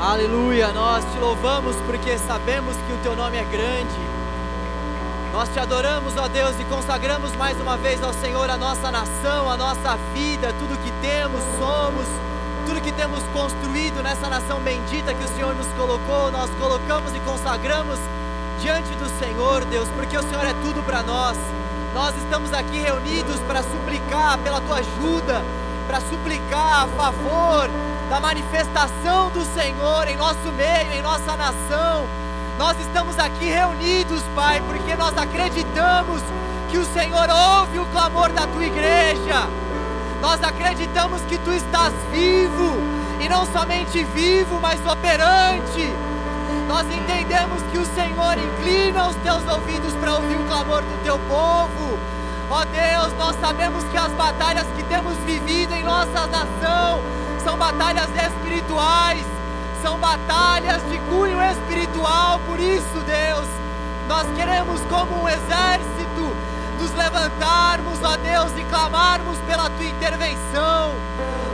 Aleluia, nós te louvamos porque sabemos que o teu nome é grande nós te adoramos, ó Deus, e consagramos mais uma vez ao Senhor a nossa nação, a nossa vida, tudo que temos, somos, tudo que temos construído nessa nação bendita que o Senhor nos colocou, nós colocamos e consagramos diante do Senhor, Deus, porque o Senhor é tudo para nós. Nós estamos aqui reunidos para suplicar pela tua ajuda, para suplicar a favor da manifestação do Senhor em nosso meio, em nossa nação. Nós estamos aqui reunidos, Pai, porque nós acreditamos que o Senhor ouve o clamor da tua igreja. Nós acreditamos que tu estás vivo, e não somente vivo, mas operante. Nós entendemos que o Senhor inclina os teus ouvidos para ouvir o clamor do teu povo. Ó Deus, nós sabemos que as batalhas que temos vivido em nossa nação são batalhas espirituais, são batalhas de cunho espiritual. Por isso, Deus, nós queremos, como um exército, nos levantarmos, ó Deus, e clamarmos pela tua intervenção.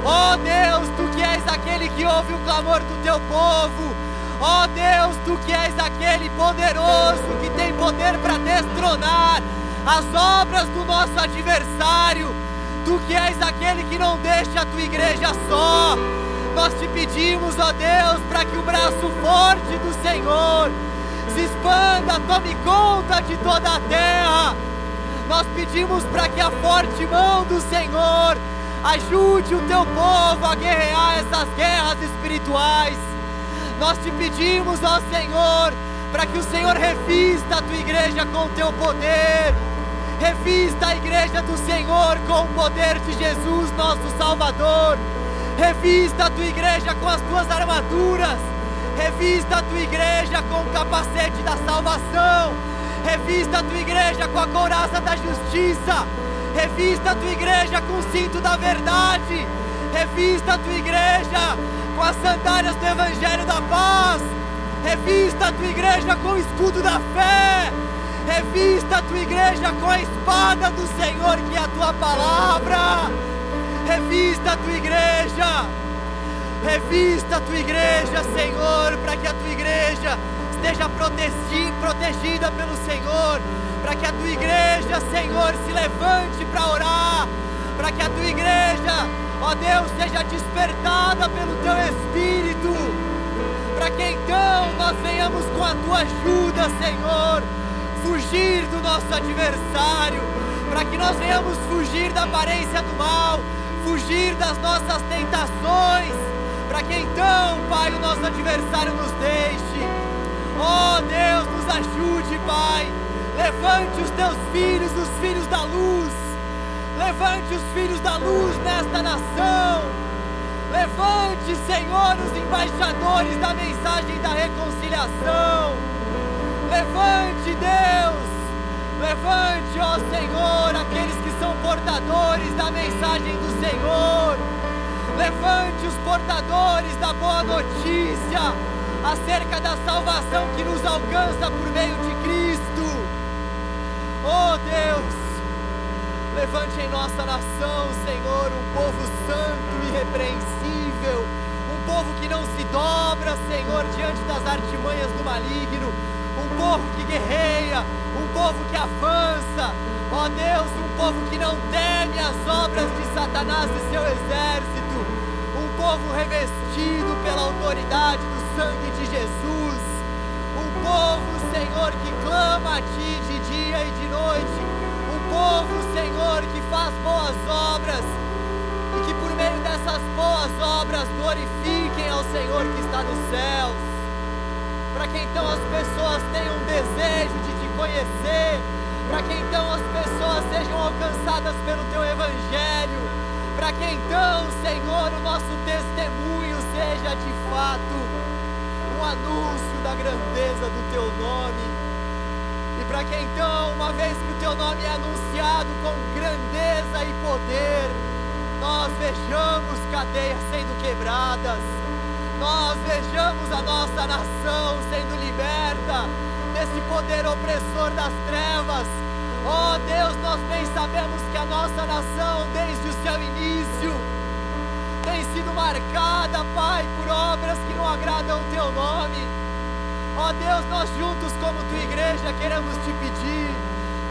Ó Deus, tu que és aquele que ouve o clamor do teu povo. Ó Deus, tu que és aquele poderoso que tem poder para destronar as obras do nosso adversário. Tu que és aquele que não deixa a tua igreja só. Nós te pedimos, ó Deus, para que o braço forte do Senhor se expanda, tome conta de toda a terra. Nós pedimos para que a forte mão do Senhor ajude o teu povo a guerrear essas guerras espirituais. Nós te pedimos, ó Senhor, para que o Senhor revista a tua igreja com o teu poder. Revista a igreja do Senhor com o poder de Jesus, nosso Salvador. Revista a tua igreja com as tuas armaduras. Revista a tua igreja com o capacete da salvação. Revista a tua igreja com a couraça da justiça. Revista a tua igreja com o cinto da verdade. Revista a tua igreja com as sandálias do evangelho da paz. Revista a tua igreja com o escudo da fé. Revista a tua igreja com a espada do Senhor, que é a tua palavra. Revista a tua igreja. Revista a tua igreja, Senhor, para que a tua igreja esteja protegi- protegida pelo Senhor. Para que a tua igreja, Senhor, se levante para orar. Para que a tua igreja, ó Deus, seja despertada pelo teu Espírito. Para que então nós venhamos com a tua ajuda, Senhor, fugir do nosso adversário. Para que nós venhamos fugir da aparência do mal, fugir das nossas tentações. Para que então, Pai, o nosso adversário nos deixe. Oh Deus, nos ajude, Pai. Levante os teus filhos, os filhos da luz. Levante os filhos da luz nesta nação. Levante, Senhor, os embaixadores da mensagem da reconciliação. Levante, Deus. Levante, ó Senhor, aqueles que são portadores da mensagem do Senhor. Levante os portadores da boa notícia acerca da salvação que nos alcança por meio de Cristo. Oh Deus, levante em nossa nação, Senhor, um povo santo e irrepreensível, um povo que não se dobra, Senhor, diante das artimanhas do maligno, um povo que guerreia, um povo que avança. Ó Deus, um povo que não teme as obras de Satanás e seu exército, um povo revestido pela autoridade do sangue de Jesus, um povo, Senhor, que clama a Ti de dia e de noite, um povo, Senhor, que faz boas obras e que por meio dessas boas obras glorifiquem ao Senhor que está nos céus, para que então as pessoas tenham desejo de conhecer, para que então as pessoas sejam alcançadas pelo Teu Evangelho, para que então, Senhor, o nosso testemunho seja de fato um anúncio da grandeza do teu nome. E para que então, uma vez que o teu nome é anunciado com grandeza e poder, nós vejamos cadeias sendo quebradas, nós vejamos a nossa nação sendo liberta desse poder opressor das trevas. Oh Deus, nós bem sabemos que a nossa nação, desde o seu início, tem sido marcada, Pai, por obras que não agradam o Teu nome. Ó Deus, nós juntos, como Tua igreja, queremos te pedir,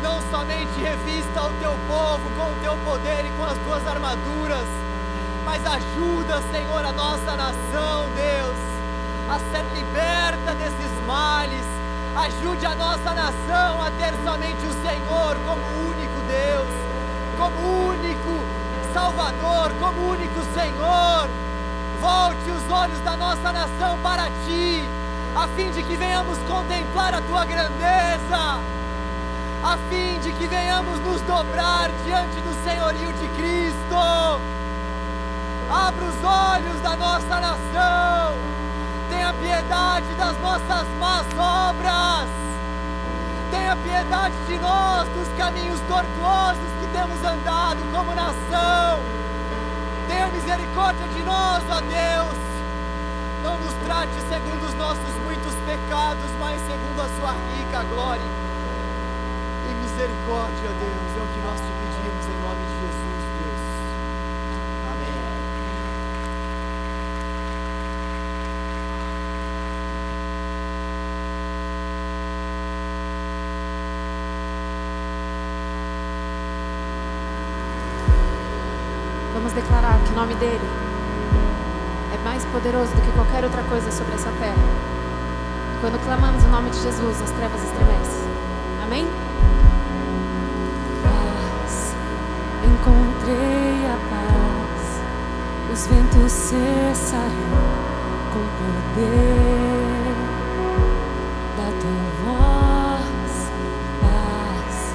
não somente revista o Teu povo com o Teu poder e com as Tuas armaduras, mas ajuda, Senhor, a nossa nação, Deus, a ser liberta desses males. Ajude a nossa nação a ter somente o Senhor como único Deus, como único Salvador, como único Senhor. Volte os olhos da nossa nação para ti, a fim de que venhamos contemplar a tua grandeza, a fim de que venhamos nos dobrar diante do senhorio de Cristo. Abra os olhos da nossa nação, tenha piedade das nossas más obras, tenha piedade de nós, dos caminhos tortuosos que temos andado como nação. Tenha misericórdia de nós, ó Deus. Não nos trate segundo os nossos muitos pecados, mas segundo a sua rica glória e misericórdia, Deus. É o que nós te pedimos em nome de Jesus, Deus. Amém. Vamos declarar que o nome dele é mais poderoso do que qualquer outra coisa sobre essa terra. Quando clamamos o nome de Jesus, as trevas estremecem. Amém? paz, encontrei a paz, os ventos cessarão com poder da tua voz, paz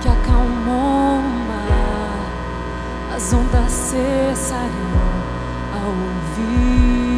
que acalmou o mar, as ondas cessarão ao ouvir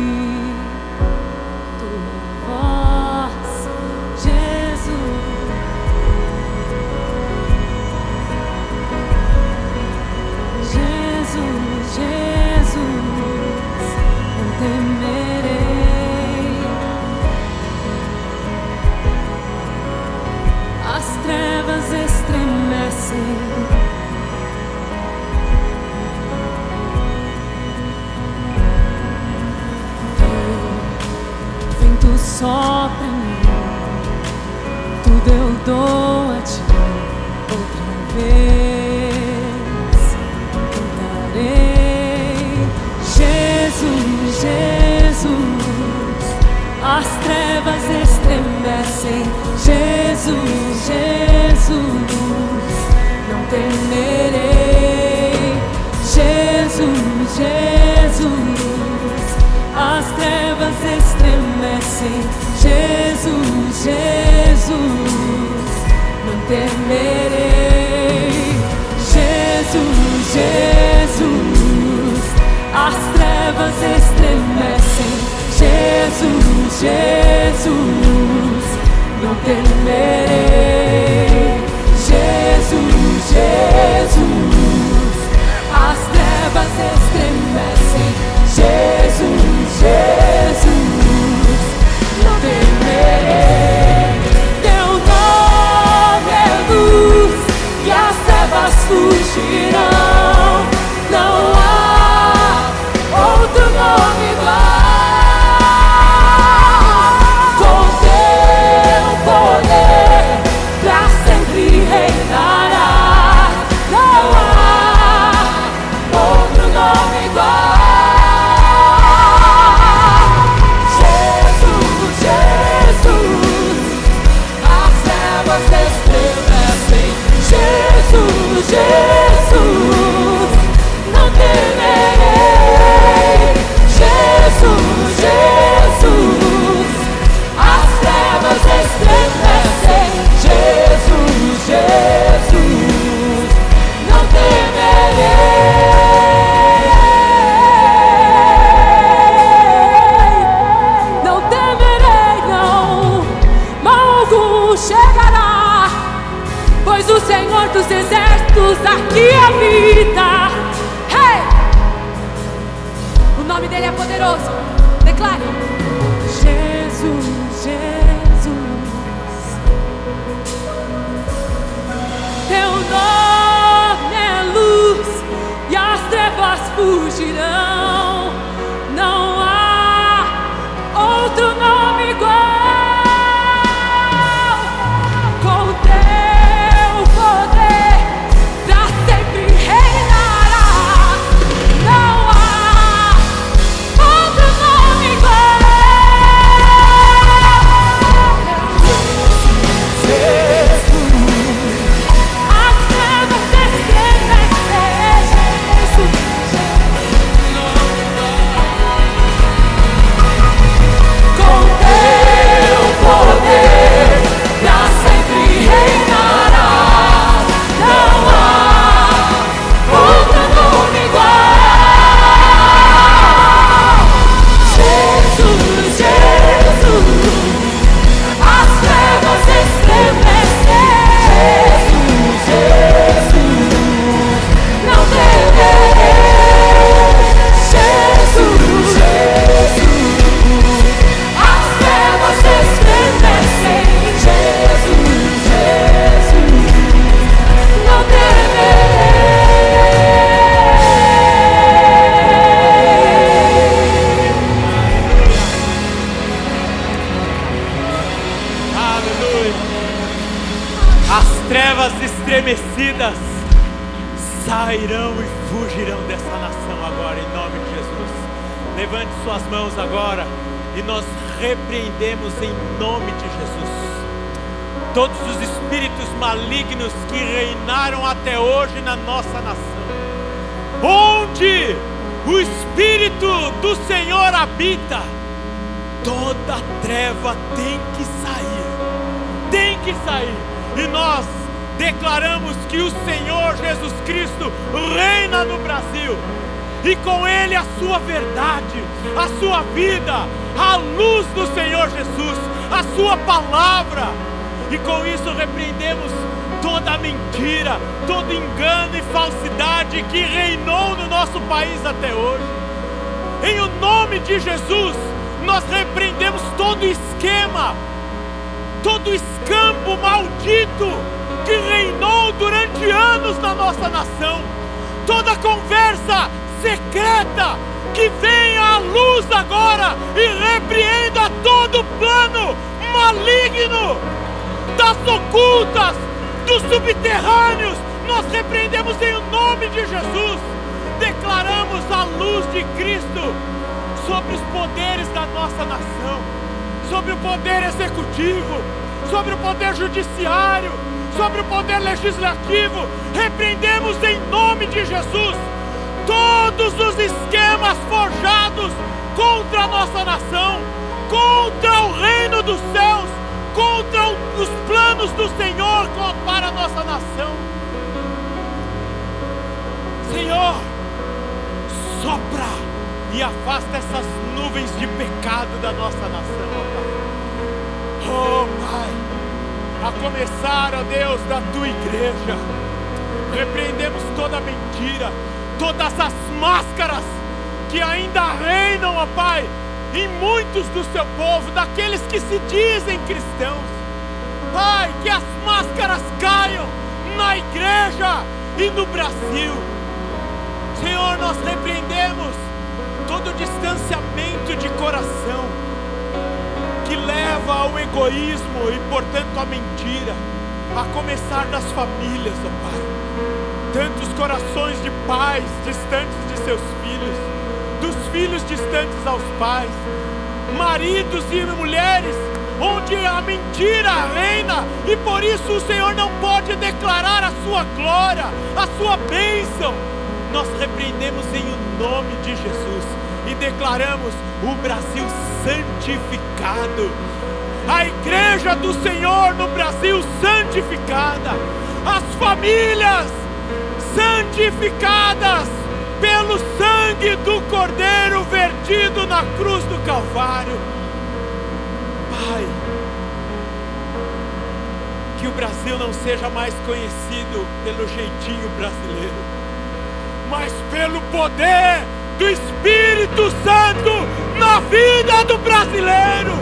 brasileiro,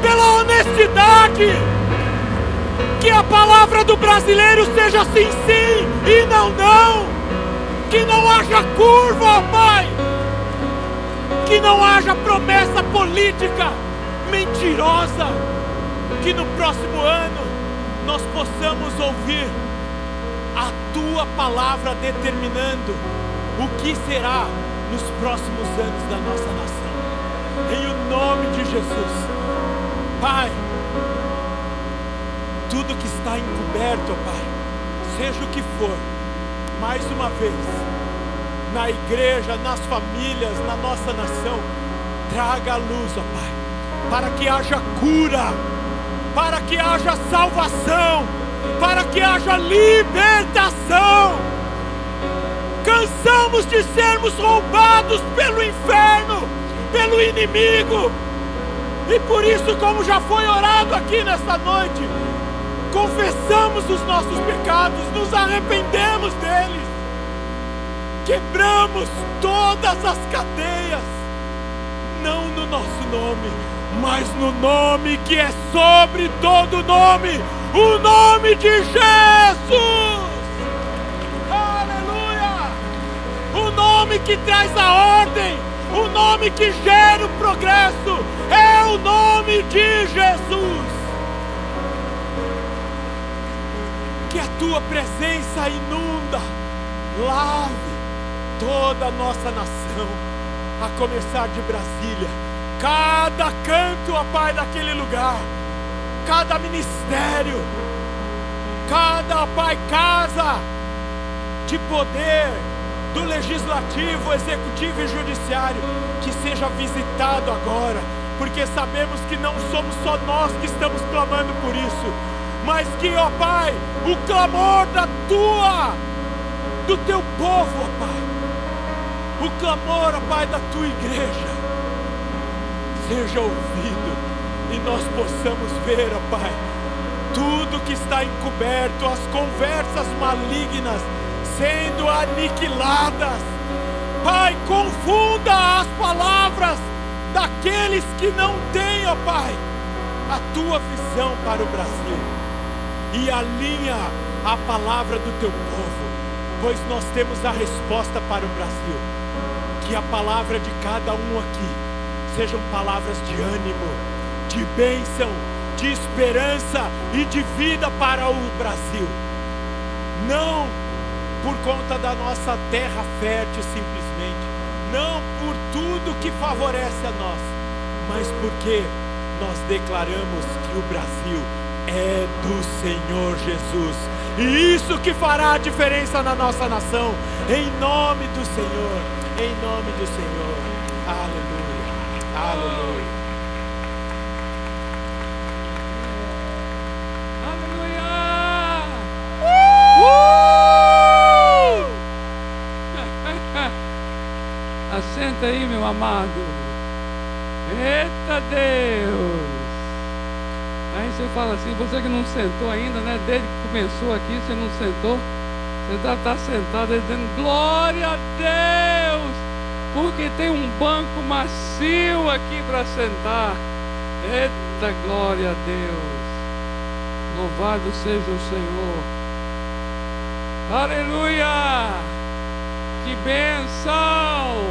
pela honestidade. Que a palavra do brasileiro seja sim, sim e não, não. Que não haja curva, Pai. Que não haja promessa política mentirosa. Que no próximo ano nós possamos ouvir a tua palavra determinando o que será nos próximos anos da nossa nação em o nome de Jesus. Pai, tudo que está encoberto, ó Pai, seja o que for, mais uma vez, na igreja, nas famílias, na nossa nação, traga a luz, ó Pai, para que haja cura, para que haja salvação, para que haja libertação. Cansamos de sermos roubados pelo inferno pelo inimigo. E por isso, como já foi orado aqui nesta noite, confessamos os nossos pecados, nos arrependemos deles, quebramos todas as cadeias, não no nosso nome, mas no nome que é sobre todo nome o nome de Jesus. Aleluia! O nome que traz a ordem o nome que gera o progresso é o nome de Jesus. Que a tua presença inunda, lave toda a nossa nação, a começar de Brasília. Cada canto, ó Pai, daquele lugar, cada ministério, cada, ó Pai, casa de poder do legislativo, executivo e judiciário, que seja visitado agora, porque sabemos que não somos só nós que estamos clamando por isso, mas que, ó Pai, o clamor da tua, do teu povo, ó Pai, o clamor, ó Pai, da tua igreja, seja ouvido e nós possamos ver, ó Pai, tudo que está encoberto, as conversas malignas sendo aniquiladas. Pai, confunda as palavras daqueles que não têm, ó Pai, a tua visão para o Brasil e alinha a palavra do teu povo, pois nós temos a resposta para o Brasil. Que a palavra de cada um aqui sejam palavras de ânimo, de bênção, de esperança e de vida para o Brasil. Não por conta da nossa terra fértil simplesmente, não por tudo que favorece a nós, mas porque nós declaramos que o Brasil é do Senhor Jesus. E isso que fará a diferença na nossa nação, em nome do Senhor, em nome do Senhor. Aleluia. Aleluia. Assenta aí, meu amado. Eita Deus! Aí você fala assim, você que não sentou ainda, né? Desde que começou aqui, você não sentou. Você está tá sentado aí dizendo, glória a Deus! Porque tem um banco macio aqui para sentar. Eita glória a Deus! Louvado seja o Senhor. Aleluia! Que benção!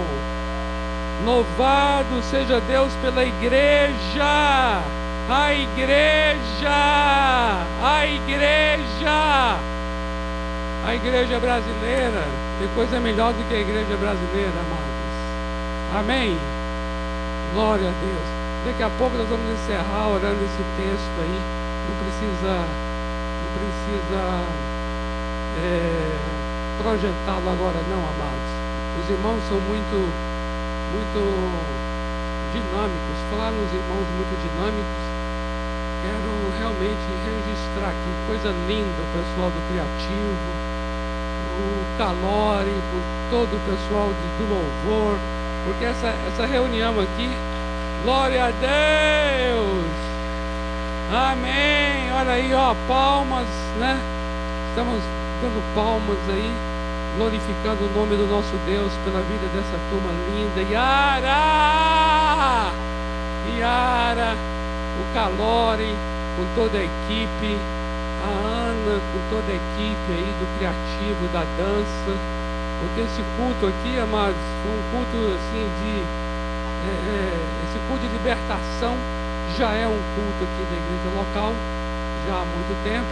Louvado seja Deus pela igreja! A igreja! A igreja! A igreja brasileira. Tem coisa melhor do que a igreja brasileira, amados. Amém? Glória a Deus. Daqui a pouco nós vamos encerrar orando esse texto aí. Não precisa. Não precisa. É, projetá-lo agora, não, amados. Os irmãos são muito, muito dinâmicos. Falar nos irmãos muito dinâmicos, quero realmente registrar aqui, coisa linda, o pessoal do Criativo, o Calore, todo o pessoal do louvor, porque essa, essa reunião aqui, glória a Deus! Amém! Olha aí, ó, palmas, né? Estamos dando palmas aí, glorificando o nome do nosso Deus pela vida dessa turma linda. Yara! Yara, o Calore, com toda a equipe, a Ana, com toda a equipe aí do criativo, da dança. Porque esse culto aqui, amados, foi um culto assim de. É, é, esse culto de libertação já é um culto aqui da igreja local, já há muito tempo,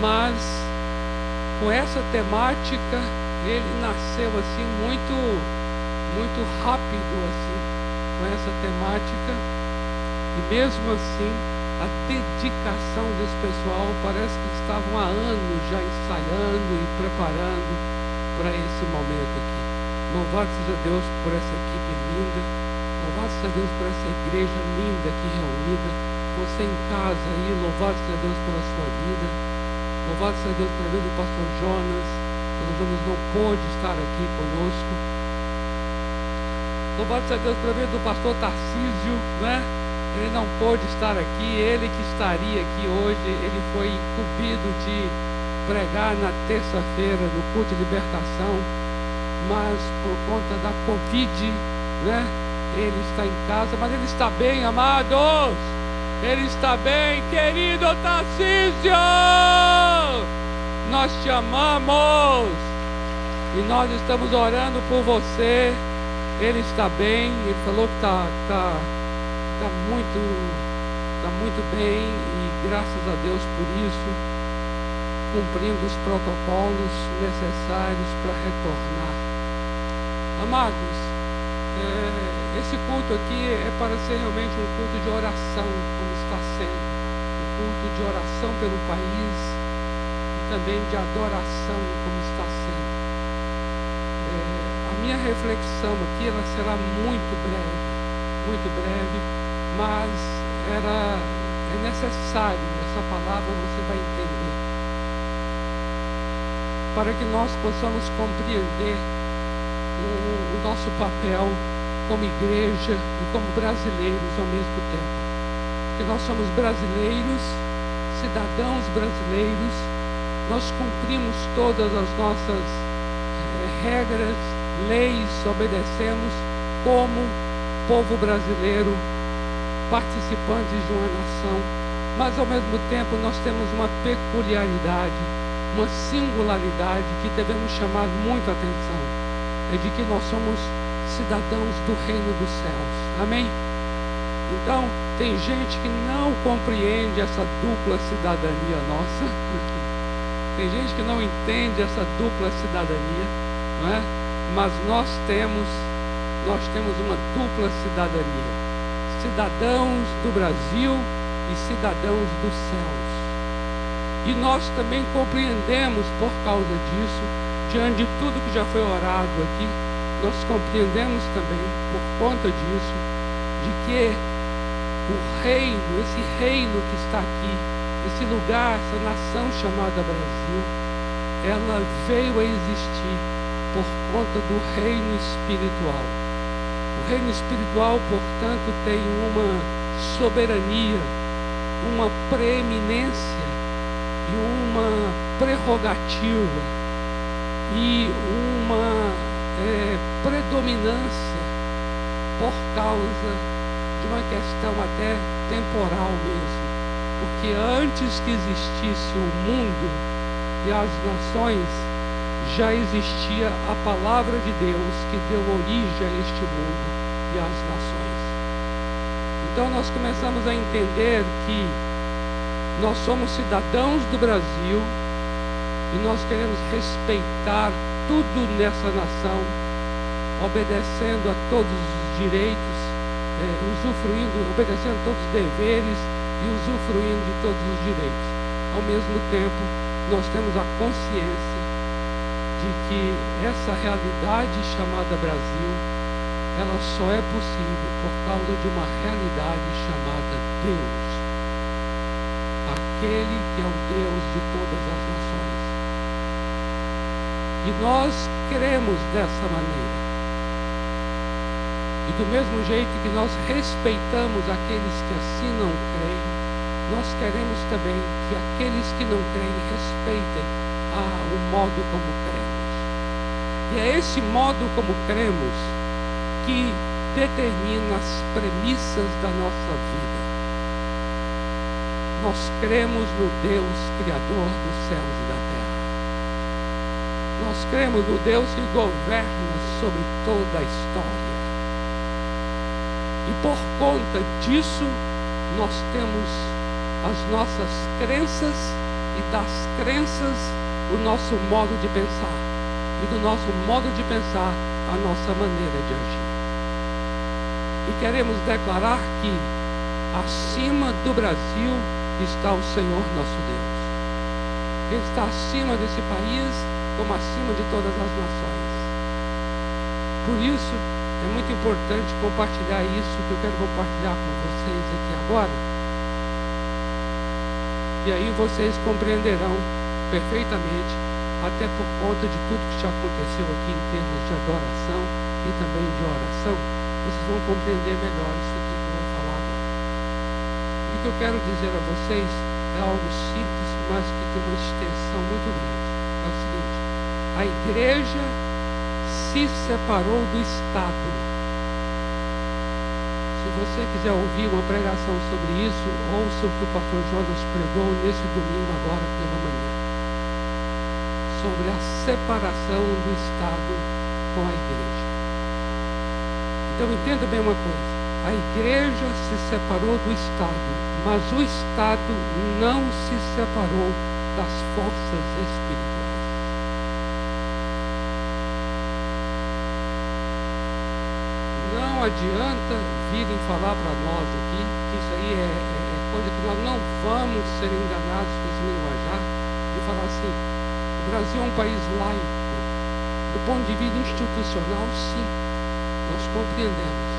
mas com essa temática, ele nasceu assim muito, muito rápido assim, com essa temática. E mesmo assim, a dedicação desse pessoal parece que estavam há anos já ensaiando e preparando para esse momento aqui. Louvado seja Deus por essa equipe linda. Louvado seja Deus por essa igreja linda aqui reunida. Você em casa aí, louvado seja Deus pela sua vida. Louvado seja Deus pela vida do pastor Jonas. O pastor Jonas não pôde estar aqui conosco. Louvado seja Deus pela vida do pastor Tarcísio, né? Ele não pôde estar aqui, ele que estaria aqui hoje, ele foi incumbido de pregar na terça-feira no culto de libertação, mas por conta da Covid, né? Ele está em casa, mas ele está bem, amados. Ele está bem, querido Tarcísio. Nós te amamos e nós estamos orando por você. Ele está bem, ele falou que está tá, tá muito, tá muito bem e graças a Deus por isso. cumprindo os protocolos necessários para retornar. Amados, é, esse culto aqui é para ser realmente um culto de oração, está sendo. Um culto de oração pelo país e também de adoração, como está sendo. É, a minha reflexão aqui ela será muito breve, muito breve, mas era, é necessário, essa palavra você vai entender, para que nós possamos compreender o, o nosso papel como igreja e como brasileiros ao mesmo tempo. Que nós somos brasileiros, cidadãos brasileiros, nós cumprimos todas as nossas eh, regras, leis, obedecemos como povo brasileiro, participantes de uma nação, mas ao mesmo tempo nós temos uma peculiaridade, uma singularidade que devemos chamar muito atenção. É de que nós somos cidadãos do reino dos céus. Amém? Então, tem gente que não compreende essa dupla cidadania nossa. tem gente que não entende essa dupla cidadania, não é? Mas nós temos, nós temos uma dupla cidadania. Cidadãos do Brasil e cidadãos dos céus. E nós também compreendemos por causa disso, diante de tudo que já foi orado aqui, nós compreendemos também, por conta disso, de que o reino, esse reino que está aqui, esse lugar, essa nação chamada Brasil, ela veio a existir por conta do reino espiritual. O reino espiritual, portanto, tem uma soberania, uma preeminência e uma prerrogativa e uma é, predominância por causa de uma questão até temporal mesmo. Porque antes que existisse o mundo e as nações, já existia a palavra de Deus que deu origem a este mundo e às nações. Então nós começamos a entender que nós somos cidadãos do Brasil e nós queremos respeitar tudo nessa nação, obedecendo a todos os direitos, é, usufruindo, obedecendo todos os deveres e usufruindo de todos os direitos. Ao mesmo tempo, nós temos a consciência de que essa realidade chamada Brasil, ela só é possível por causa de uma realidade chamada Deus. Aquele que é o Deus de todas as nações. E nós cremos dessa maneira. E do mesmo jeito que nós respeitamos aqueles que assim não creem, nós queremos também que aqueles que não creem respeitem ah, o modo como cremos. E é esse modo como cremos que determina as premissas da nossa vida. Nós cremos no Deus Criador dos céus e da terra. Nós cremos no Deus que governa sobre toda a história. E por conta disso, nós temos as nossas crenças e das crenças o nosso modo de pensar. E do nosso modo de pensar, a nossa maneira de agir. E queremos declarar que acima do Brasil está o Senhor nosso Deus. Ele está acima desse país como acima de todas as nações. Por isso, é muito importante compartilhar isso que eu quero compartilhar com vocês aqui agora. E aí vocês compreenderão perfeitamente, até por conta de tudo que já aconteceu aqui em termos de adoração e também de oração, vocês vão compreender melhor isso aqui que eu vou falar agora. O que eu quero dizer a vocês é algo simples, mas que tem uma extensão muito grande. É o seguinte a igreja se separou do Estado. Se você quiser ouvir uma pregação sobre isso, ouça o que o pastor Jonas pregou nesse domingo agora pela manhã. Sobre a separação do Estado com a igreja. Então entenda bem uma coisa. A igreja se separou do Estado, mas o Estado não se separou das forças espirituais. Adianta virem falar para nós aqui que isso aí é, é, é coisa que nós não vamos ser enganados com esse linguajar e falar assim, o Brasil é um país laico. Do ponto de vista institucional, sim, nós compreendemos.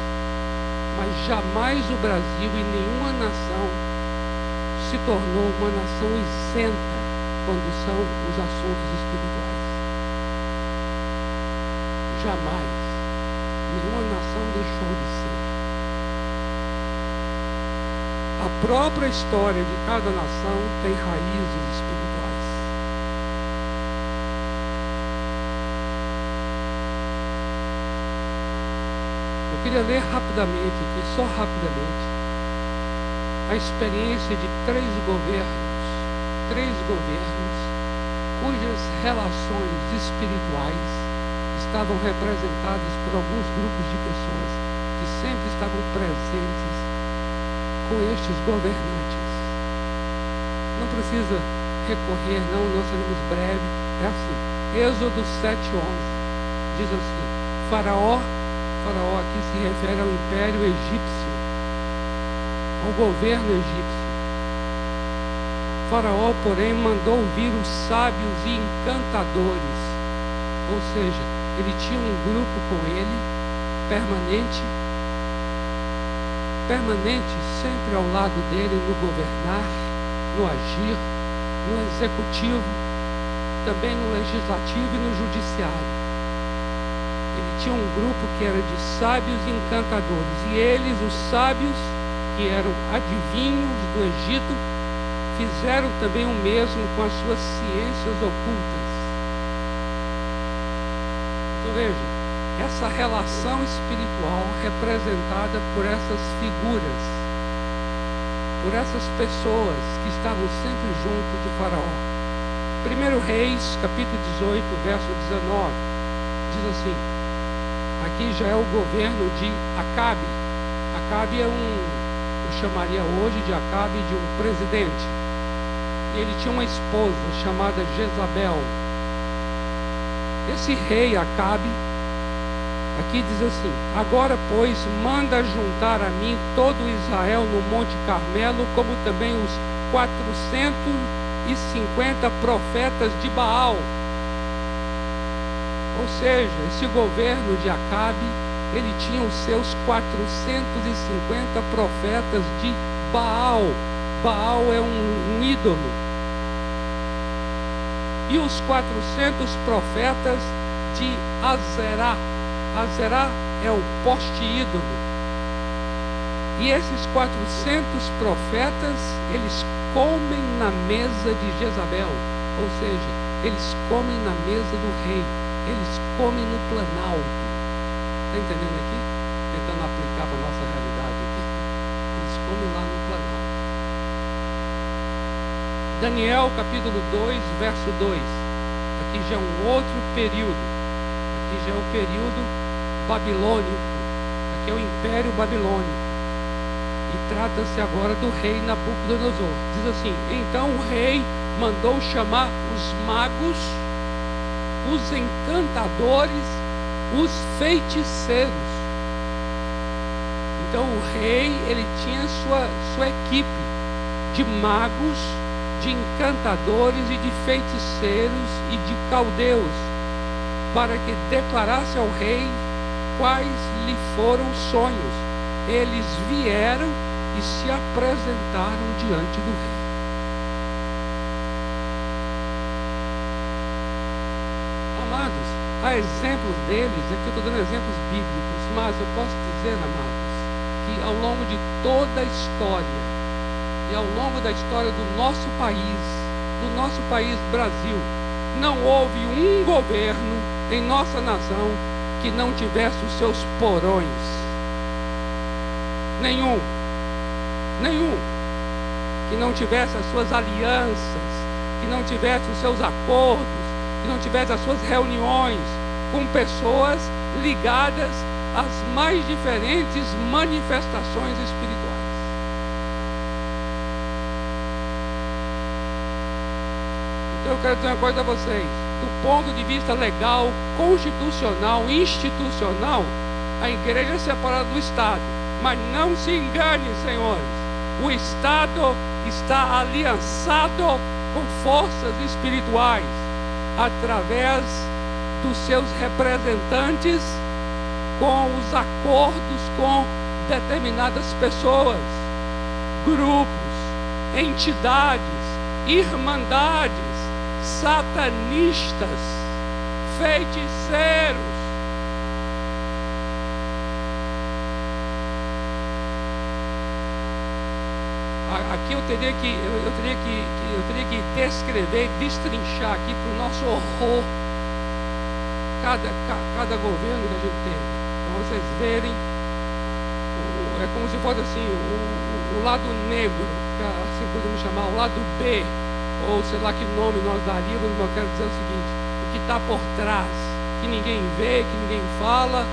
Mas jamais o Brasil e nenhuma nação se tornou uma nação isenta quando são os assuntos espirituais. Jamais. Nenhuma nação deixou de ser. A própria história de cada nação tem raízes espirituais. Eu queria ler rapidamente aqui, só rapidamente, a experiência de três governos, três governos cujas relações espirituais estavam representadas por alguns grupos de pessoas que sempre estavam presentes com estes governantes. Não precisa recorrer, não, nós seremos breve. É assim. Êxodo 7,11 diz assim: Faraó, Faraó aqui se refere ao Império Egípcio, ao governo egípcio. Faraó, porém, mandou vir os sábios e encantadores, ou seja, ele tinha um grupo com ele, permanente, permanente sempre ao lado dele no governar, no agir, no executivo, também no legislativo e no judiciário. Ele tinha um grupo que era de sábios e encantadores, e eles, os sábios, que eram adivinhos do Egito, fizeram também o mesmo com as suas ciências ocultas. Veja, essa relação espiritual representada por essas figuras, por essas pessoas que estavam sempre junto de Faraó. 1 Reis, capítulo 18, verso 19, diz assim: aqui já é o governo de Acabe. Acabe é um, eu chamaria hoje de Acabe de um presidente. Ele tinha uma esposa chamada Jezabel. Esse rei Acabe Aqui diz assim: Agora, pois, manda juntar a mim todo Israel no Monte Carmelo, como também os 450 profetas de Baal. Ou seja, esse governo de Acabe, ele tinha os seus 450 profetas de Baal. Baal é um, um ídolo. E os 400 profetas de Azerá. Azerá é o poste ídolo. E esses 400 profetas, eles comem na mesa de Jezabel. Ou seja, eles comem na mesa do rei. Eles comem no planalto. Está entendendo aqui? Tentando para a nossa realidade aqui. Eles comem lá no planalto. Daniel capítulo 2, verso 2. Aqui já é um outro período. Aqui já é o período babilônico. Aqui é o Império Babilônico. E trata-se agora do rei Nabucodonosor. Diz assim: Então o rei mandou chamar os magos, os encantadores, os feiticeiros. Então o rei ele tinha sua, sua equipe de magos, de encantadores e de feiticeiros e de caldeus, para que declarasse ao rei quais lhe foram sonhos. Eles vieram e se apresentaram diante do rei. Amados, há exemplos deles, aqui eu estou dando exemplos bíblicos, mas eu posso dizer, amados, que ao longo de toda a história, e ao longo da história do nosso país, do nosso país Brasil, não houve um governo em nossa nação que não tivesse os seus porões. Nenhum. Nenhum. Que não tivesse as suas alianças, que não tivesse os seus acordos, que não tivesse as suas reuniões com pessoas ligadas às mais diferentes manifestações espirituais. eu quero dizer uma coisa a vocês. Do ponto de vista legal, constitucional, institucional, a igreja é separada do Estado. Mas não se engane, senhores. O Estado está aliançado com forças espirituais através dos seus representantes com os acordos com determinadas pessoas, grupos, entidades, irmandades, satanistas, feiticeiros. Aqui eu teria que eu, eu teria que, eu teria que descrever, destrinchar aqui para o nosso horror cada, cada governo que a gente teve. Para vocês verem, é como se fosse assim, o, o lado negro, assim podemos chamar, o lado B, ou sei lá que nome nós daríamos, mas eu quero dizer o seguinte, o que está por trás, que ninguém vê, que ninguém fala.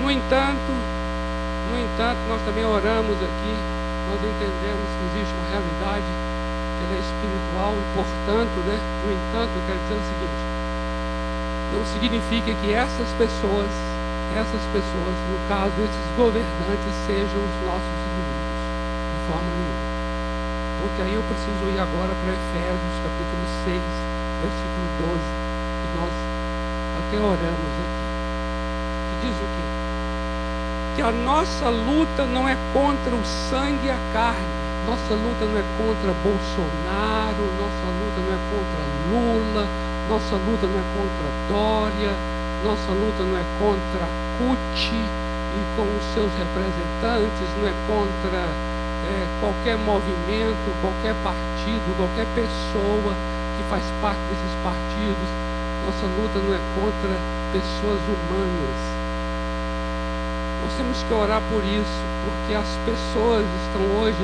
No entanto, no entanto, nós também oramos aqui nós entendemos que existe uma realidade que ela é espiritual e, portanto, né, no entanto, eu quero dizer o seguinte: não significa que essas pessoas, essas pessoas, no caso, esses governantes, sejam os nossos inimigos, de forma nenhuma. Porque aí eu preciso ir agora para Efésios, capítulo 6, versículo 12, que nós até oramos aqui. Que diz o quê? que a nossa luta não é contra o sangue e a carne. Nossa luta não é contra Bolsonaro, nossa luta não é contra Lula, nossa luta não é contra Dória, nossa luta não é contra CUT e com os seus representantes, não é contra é, qualquer movimento, qualquer partido, qualquer pessoa que faz parte desses partidos. Nossa luta não é contra pessoas humanas, nós temos que orar por isso, porque as pessoas estão hoje,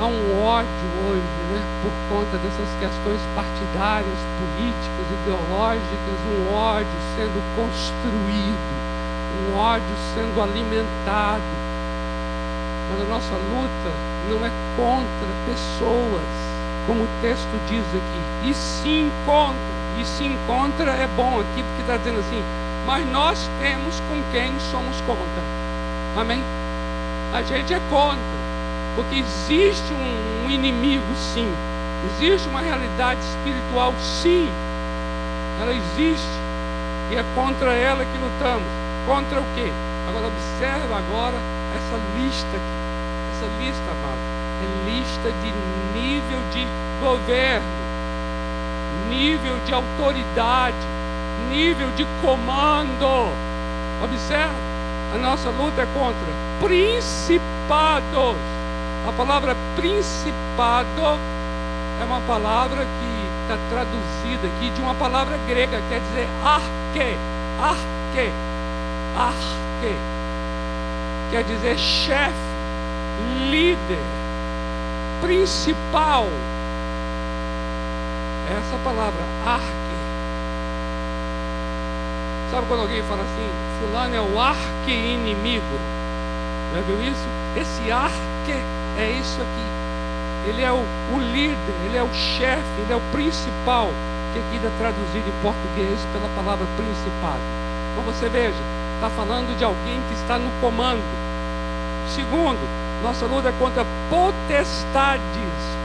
há um ódio hoje, né, por conta dessas questões partidárias, políticas, ideológicas, um ódio sendo construído, um ódio sendo alimentado. Mas a nossa luta não é contra pessoas, como o texto diz aqui, e se encontra, e se encontra é bom aqui, porque está dizendo assim, mas nós temos com quem somos contra. Amém? A gente é contra, porque existe um, um inimigo, sim. Existe uma realidade espiritual, sim. Ela existe e é contra ela que lutamos. Contra o quê? Agora observa agora essa lista aqui. Essa lista, amado, é lista de nível de governo, nível de autoridade, nível de comando. Observe, a nossa luta é contra principados. A palavra principado é uma palavra que está traduzida aqui de uma palavra grega, quer dizer arque, arque, arque. Quer dizer chefe, líder, principal. Essa palavra, arque Sabe quando alguém fala assim, fulano é o arque-inimigo? Já viu isso? Esse arque é isso aqui. Ele é o, o líder, ele é o chefe, ele é o principal, que aqui está traduzido em português pela palavra principado. Então você veja, está falando de alguém que está no comando. Segundo, nossa luta é contra potestades.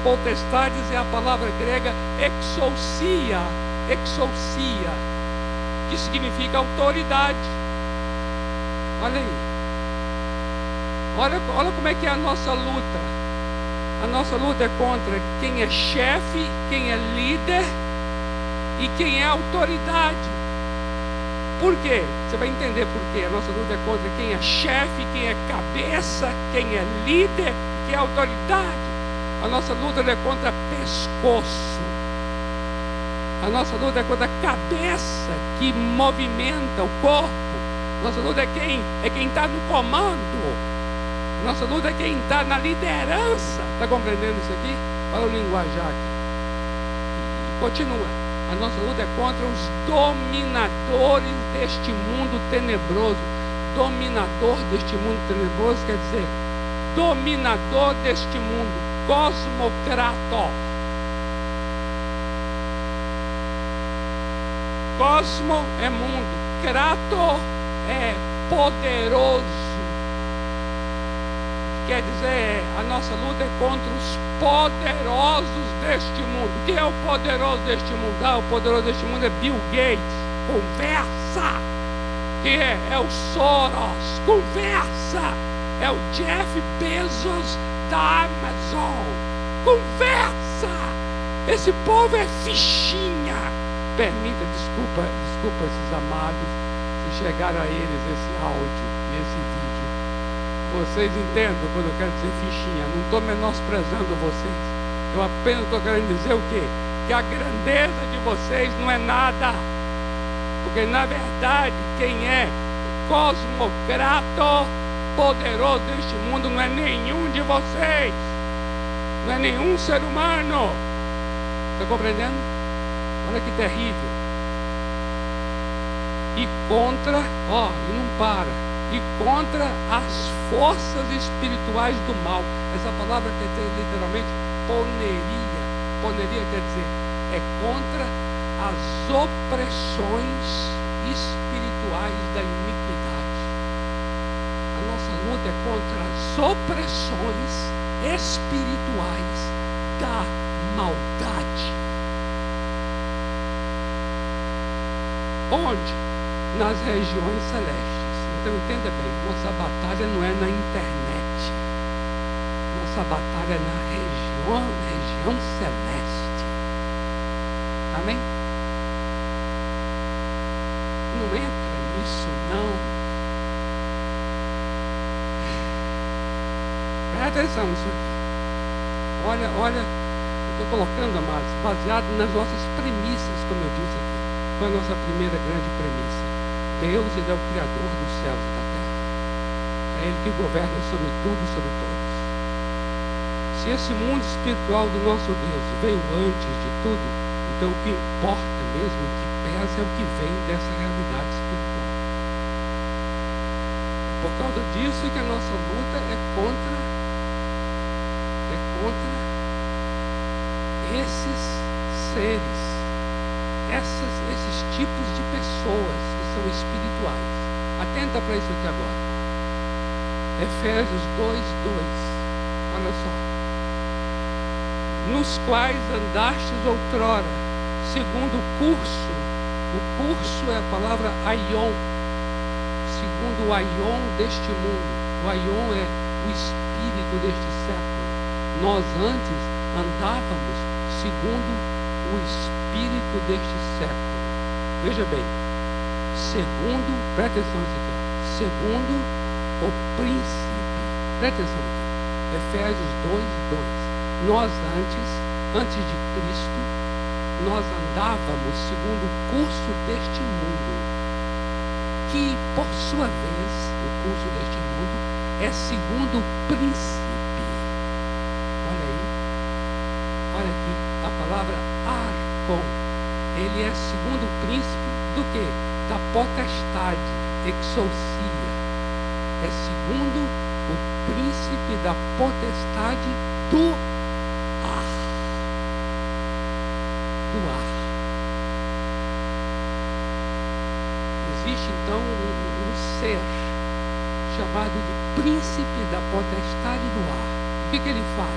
Potestades é a palavra grega exousia, exousia que significa autoridade. Olha aí. Olha, olha como é que é a nossa luta. A nossa luta é contra quem é chefe, quem é líder e quem é autoridade. Por quê? Você vai entender por quê. A nossa luta é contra quem é chefe, quem é cabeça, quem é líder, quem é autoridade. A nossa luta é contra pescoço. A nossa luta é contra a cabeça que movimenta o corpo. Nossa luta é quem é quem está no comando. Nossa luta é quem está na liderança. Está compreendendo isso aqui? Olha o linguajar aqui. E continua. A nossa luta é contra os dominadores deste mundo tenebroso. dominador deste mundo tenebroso quer dizer dominador deste mundo, cosmocrato. Cosmo é mundo, crato é poderoso. Quer dizer, a nossa luta é contra os poderosos deste mundo. Quem é o poderoso deste mundo? Ah, o poderoso deste mundo é Bill Gates. Conversa. Quem é? É o Soros. Conversa. É o Jeff Bezos da Amazon. Conversa. Esse povo é fichinha. Permita, desculpa, desculpa esses amados, se chegar a eles esse áudio esse vídeo. Vocês entendem quando eu quero dizer fichinha? Não estou menosprezando vocês. Eu apenas estou querendo dizer o quê? Que a grandeza de vocês não é nada. Porque na verdade, quem é cosmocrato poderoso deste mundo não é nenhum de vocês. Não é nenhum ser humano. Está compreendendo? Olha que terrível. E contra, ó, e não para. E contra as forças espirituais do mal. Essa palavra quer dizer literalmente poneria. Poneria quer dizer é contra as opressões espirituais da iniquidade. A nossa luta é contra as opressões espirituais da maldade. Onde? Nas regiões celestes. Então entenda bem, nossa batalha não é na internet. Nossa batalha é na região, região celeste. Amém? Não entra nisso, não. Presta atenção nisso aqui. Olha, olha, estou colocando, amados, baseado nas nossas premissas, como eu disse aqui. É a nossa primeira grande premissa? Deus, Ele é o Criador dos céus e da terra. É Ele que governa sobre tudo e sobre todos. Se esse mundo espiritual do nosso Deus veio antes de tudo, então o que importa mesmo, o que pesa é o que vem dessa realidade espiritual. É por causa disso que a nossa luta é contra é contra esses seres, essas, esses tipos de pessoas são espirituais. Atenta para isso aqui agora. Efésios 2, 2. Olha só. Nos quais andastes outrora, segundo o curso. O curso é a palavra aion. Segundo o aion deste mundo. O aion é o espírito deste século. Nós antes andávamos segundo o espírito deste século. Veja bem, segundo, presta atenção nisso aqui, segundo o príncipe, presta atenção aqui, Efésios 2, 2. Nós antes, antes de Cristo, nós andávamos segundo o curso deste mundo, que por sua vez, o curso deste mundo, é segundo o príncipe. Olha aí, olha aqui, a palavra arcon. Ele é segundo o príncipe do que? Da potestade, exousia. É segundo o príncipe da potestade do ar. Do ar. Existe então um, um ser chamado de príncipe da potestade do ar. O que, que ele faz?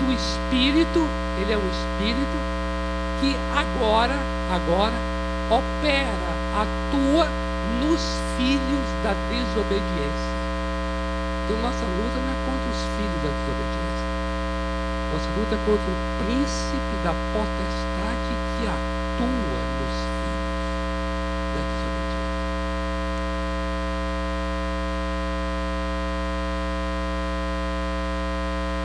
Do espírito, ele é um espírito que agora, agora, opera, atua nos filhos da desobediência. Então nossa luta não é contra os filhos da desobediência. Nossa luta é contra o príncipe da potestade que atua nos filhos da desobediência.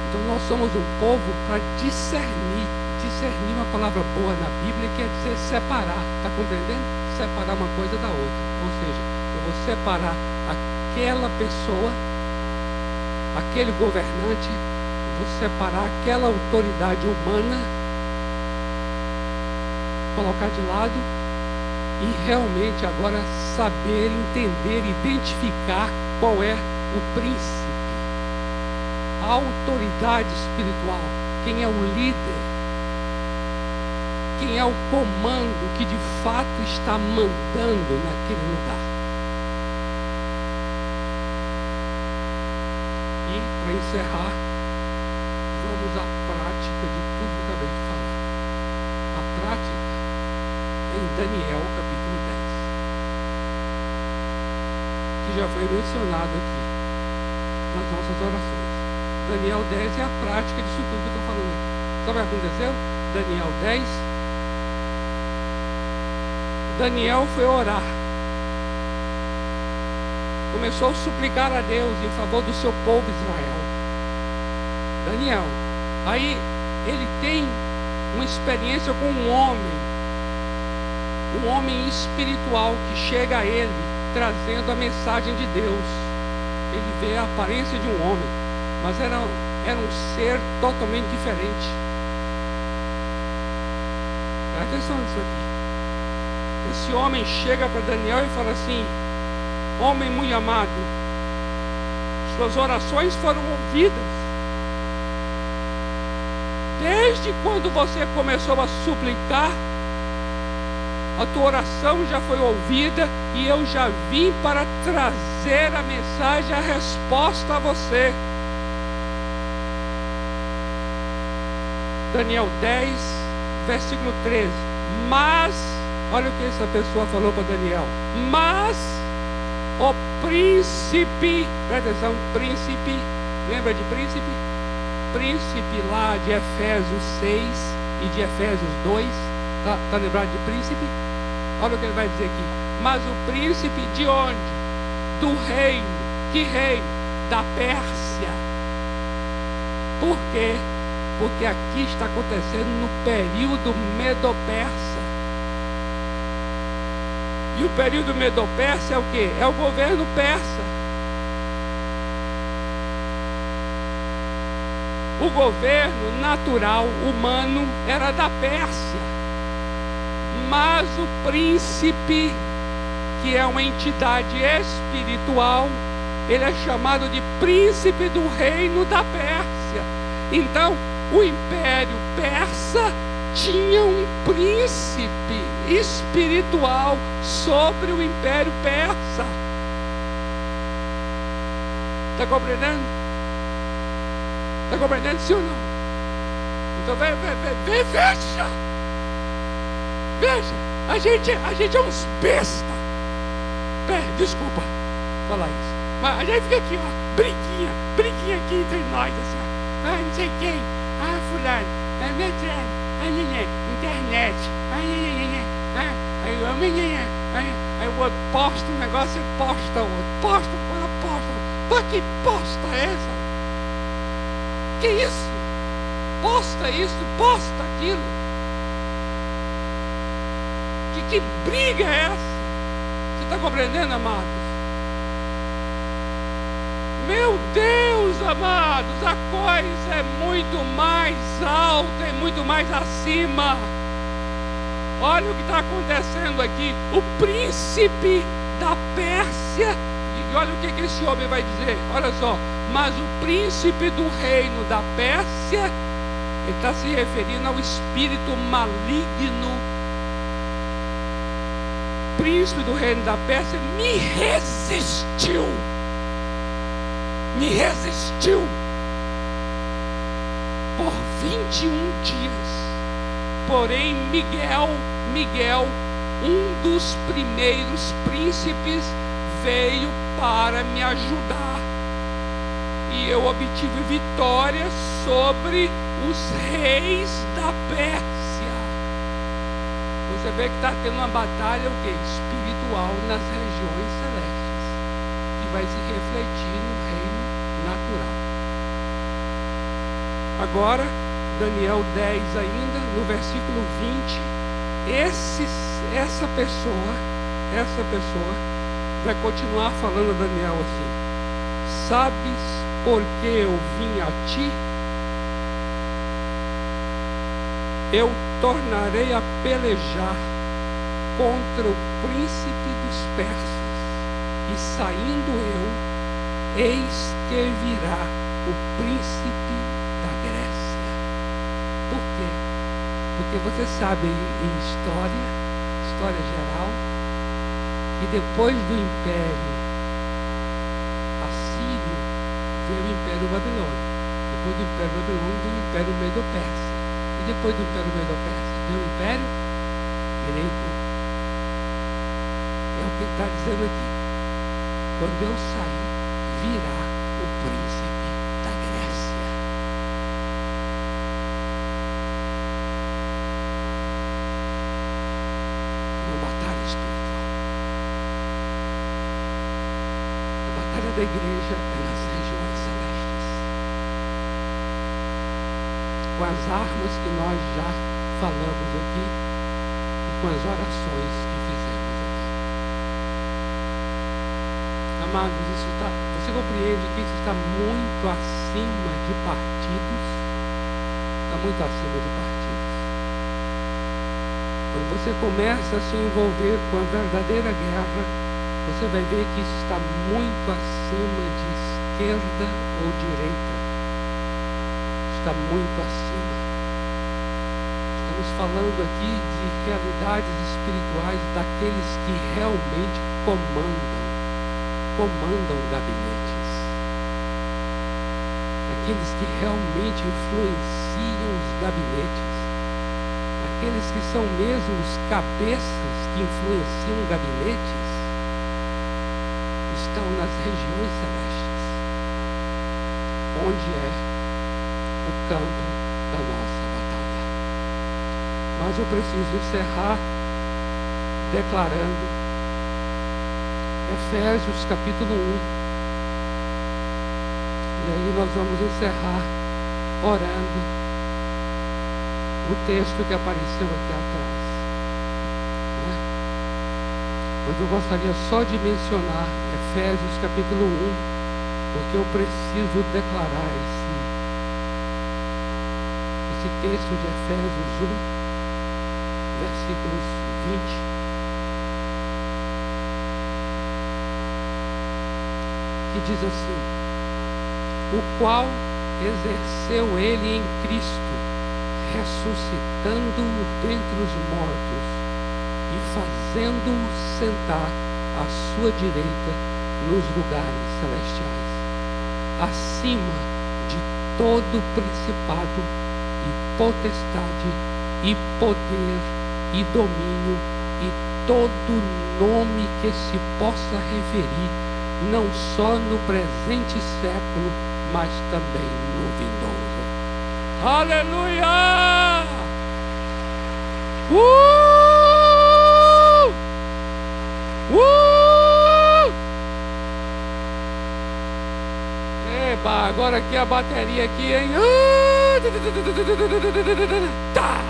Então nós somos um povo para discernir. Discernir uma palavra boa na Bíblia quer dizer separar. Está compreendendo? Separar uma coisa da outra. Ou seja, eu vou separar aquela pessoa, aquele governante, vou separar aquela autoridade humana, colocar de lado e realmente agora saber, entender, identificar qual é o príncipe, a autoridade espiritual, quem é o líder, quem é o comando que de fato está mandando naquele lugar. E para encerrar, vamos à prática de tudo que acabei de falar. A prática é em Daniel capítulo 10, que já foi mencionado aqui nas nossas orações. Daniel 10 é a prática disso tudo que eu estou falando aqui. Sabe o que aconteceu? Daniel 10. Daniel foi orar. Começou a suplicar a Deus em favor do seu povo Israel. Daniel. Aí ele tem uma experiência com um homem, um homem espiritual que chega a ele trazendo a mensagem de Deus. Ele vê a aparência de um homem, mas era, era um ser totalmente diferente. Presta atenção nisso aqui. Esse homem chega para Daniel e fala assim: Homem muito amado, suas orações foram ouvidas. Desde quando você começou a suplicar, a tua oração já foi ouvida e eu já vim para trazer a mensagem, a resposta a você. Daniel 10, versículo 13. Mas, olha o que essa pessoa falou para Daniel. Mas o príncipe, presta atenção, príncipe, lembra de príncipe? Príncipe lá de Efésios 6 e de Efésios 2, tá, tá lembrado de príncipe? Olha o que ele vai dizer aqui. Mas o príncipe de onde? Do reino. Que reino? Da Pérsia. Por quê? Porque aqui está acontecendo no período Medo-Persa. E o período Medo-Persa é o que? É o governo persa. O governo natural, humano, era da Pérsia. Mas o príncipe, que é uma entidade espiritual, ele é chamado de príncipe do reino da Pérsia. Então, o império persa tinha um príncipe espiritual sobre o império persa. Está compreendendo? Está compreendendo sim ou não? Então vem, vem, vem, veja. Veja, a gente, a gente é uns besta. Desculpa falar isso. Mas a gente fica aqui, ó, briguinha, briguinha aqui entre nós, assim, ó. Ah, não sei quem, ah, fulano, ah, ah, internet, ah, ah, aí eu, menina, aí, aí o outro posta um negócio e posta outro, posta, ela posta, mas que posta é essa? Que isso? Posta isso, posta aquilo. Que, que briga é essa? Você está compreendendo, amados? Meu Deus, amados, a coisa é muito mais alta e muito mais acima. Olha o que está acontecendo aqui. O príncipe da Pérsia. E olha o que, que esse homem vai dizer. Olha só. Mas o príncipe do reino da Pérsia, ele está se referindo ao espírito maligno. Príncipe do reino da Pérsia me resistiu me resistiu por 21 dias. Porém, Miguel, Miguel, um dos primeiros príncipes, veio para me ajudar. E eu obtive vitória sobre os reis da Pérsia. Você vê que está tendo uma batalha o quê? espiritual nas regiões celestes, que vai se refletir no natural. Agora, Daniel 10 ainda, no versículo 20, esse, essa pessoa, essa pessoa vai continuar falando a Daniel assim: Sabes por que eu vim a ti? Eu tornarei a pelejar contra o príncipe dos persas, e saindo eu, eis que virá o príncipe da Grécia. Porque você sabe em história, história geral, que depois do império assírio veio o império babilônico. Depois do império babilônico veio o império medo-persa. E depois do império medo-persa veio o império grego. É o que ele está dizendo aqui. Quando eu sair, virá o príncipe da Grécia. Uma batalha espiritual. A batalha da igreja nas regiões celestes. Com as armas que nós já falamos aqui e com as orações que fizemos aqui. Amados, isso está, você compreende que isso está muito acima de partidos? Está muito acima de partidos. Quando você começa a se envolver com a verdadeira guerra, você vai ver que isso está muito acima de esquerda ou direita. Está muito acima. Estamos falando aqui de realidades espirituais daqueles que realmente comandam, comandam gabinetes. Aqueles que realmente influenciam os gabinetes. Aqueles que são mesmo os cabeças que influenciam gabinetes estão nas regiões celestes, onde é o campo da nossa batalha. Mas eu preciso encerrar declarando Efésios capítulo 1. E aí nós vamos encerrar orando o texto que apareceu aqui atrás. Né? Mas eu gostaria só de mencionar Efésios capítulo 1, porque eu preciso declarar esse, esse texto de Efésios 1, versículos 20. Que diz assim: O qual exerceu ele em Cristo, ressuscitando-o dentre os mortos e fazendo-o sentar à sua direita nos lugares celestiais, acima de todo principado e potestade e poder e domínio e todo nome que se possa referir, não só no presente século, mas também no vindouro. Aleluia! Uh! Eba, agora aqui a bateria aqui, hein? Tá!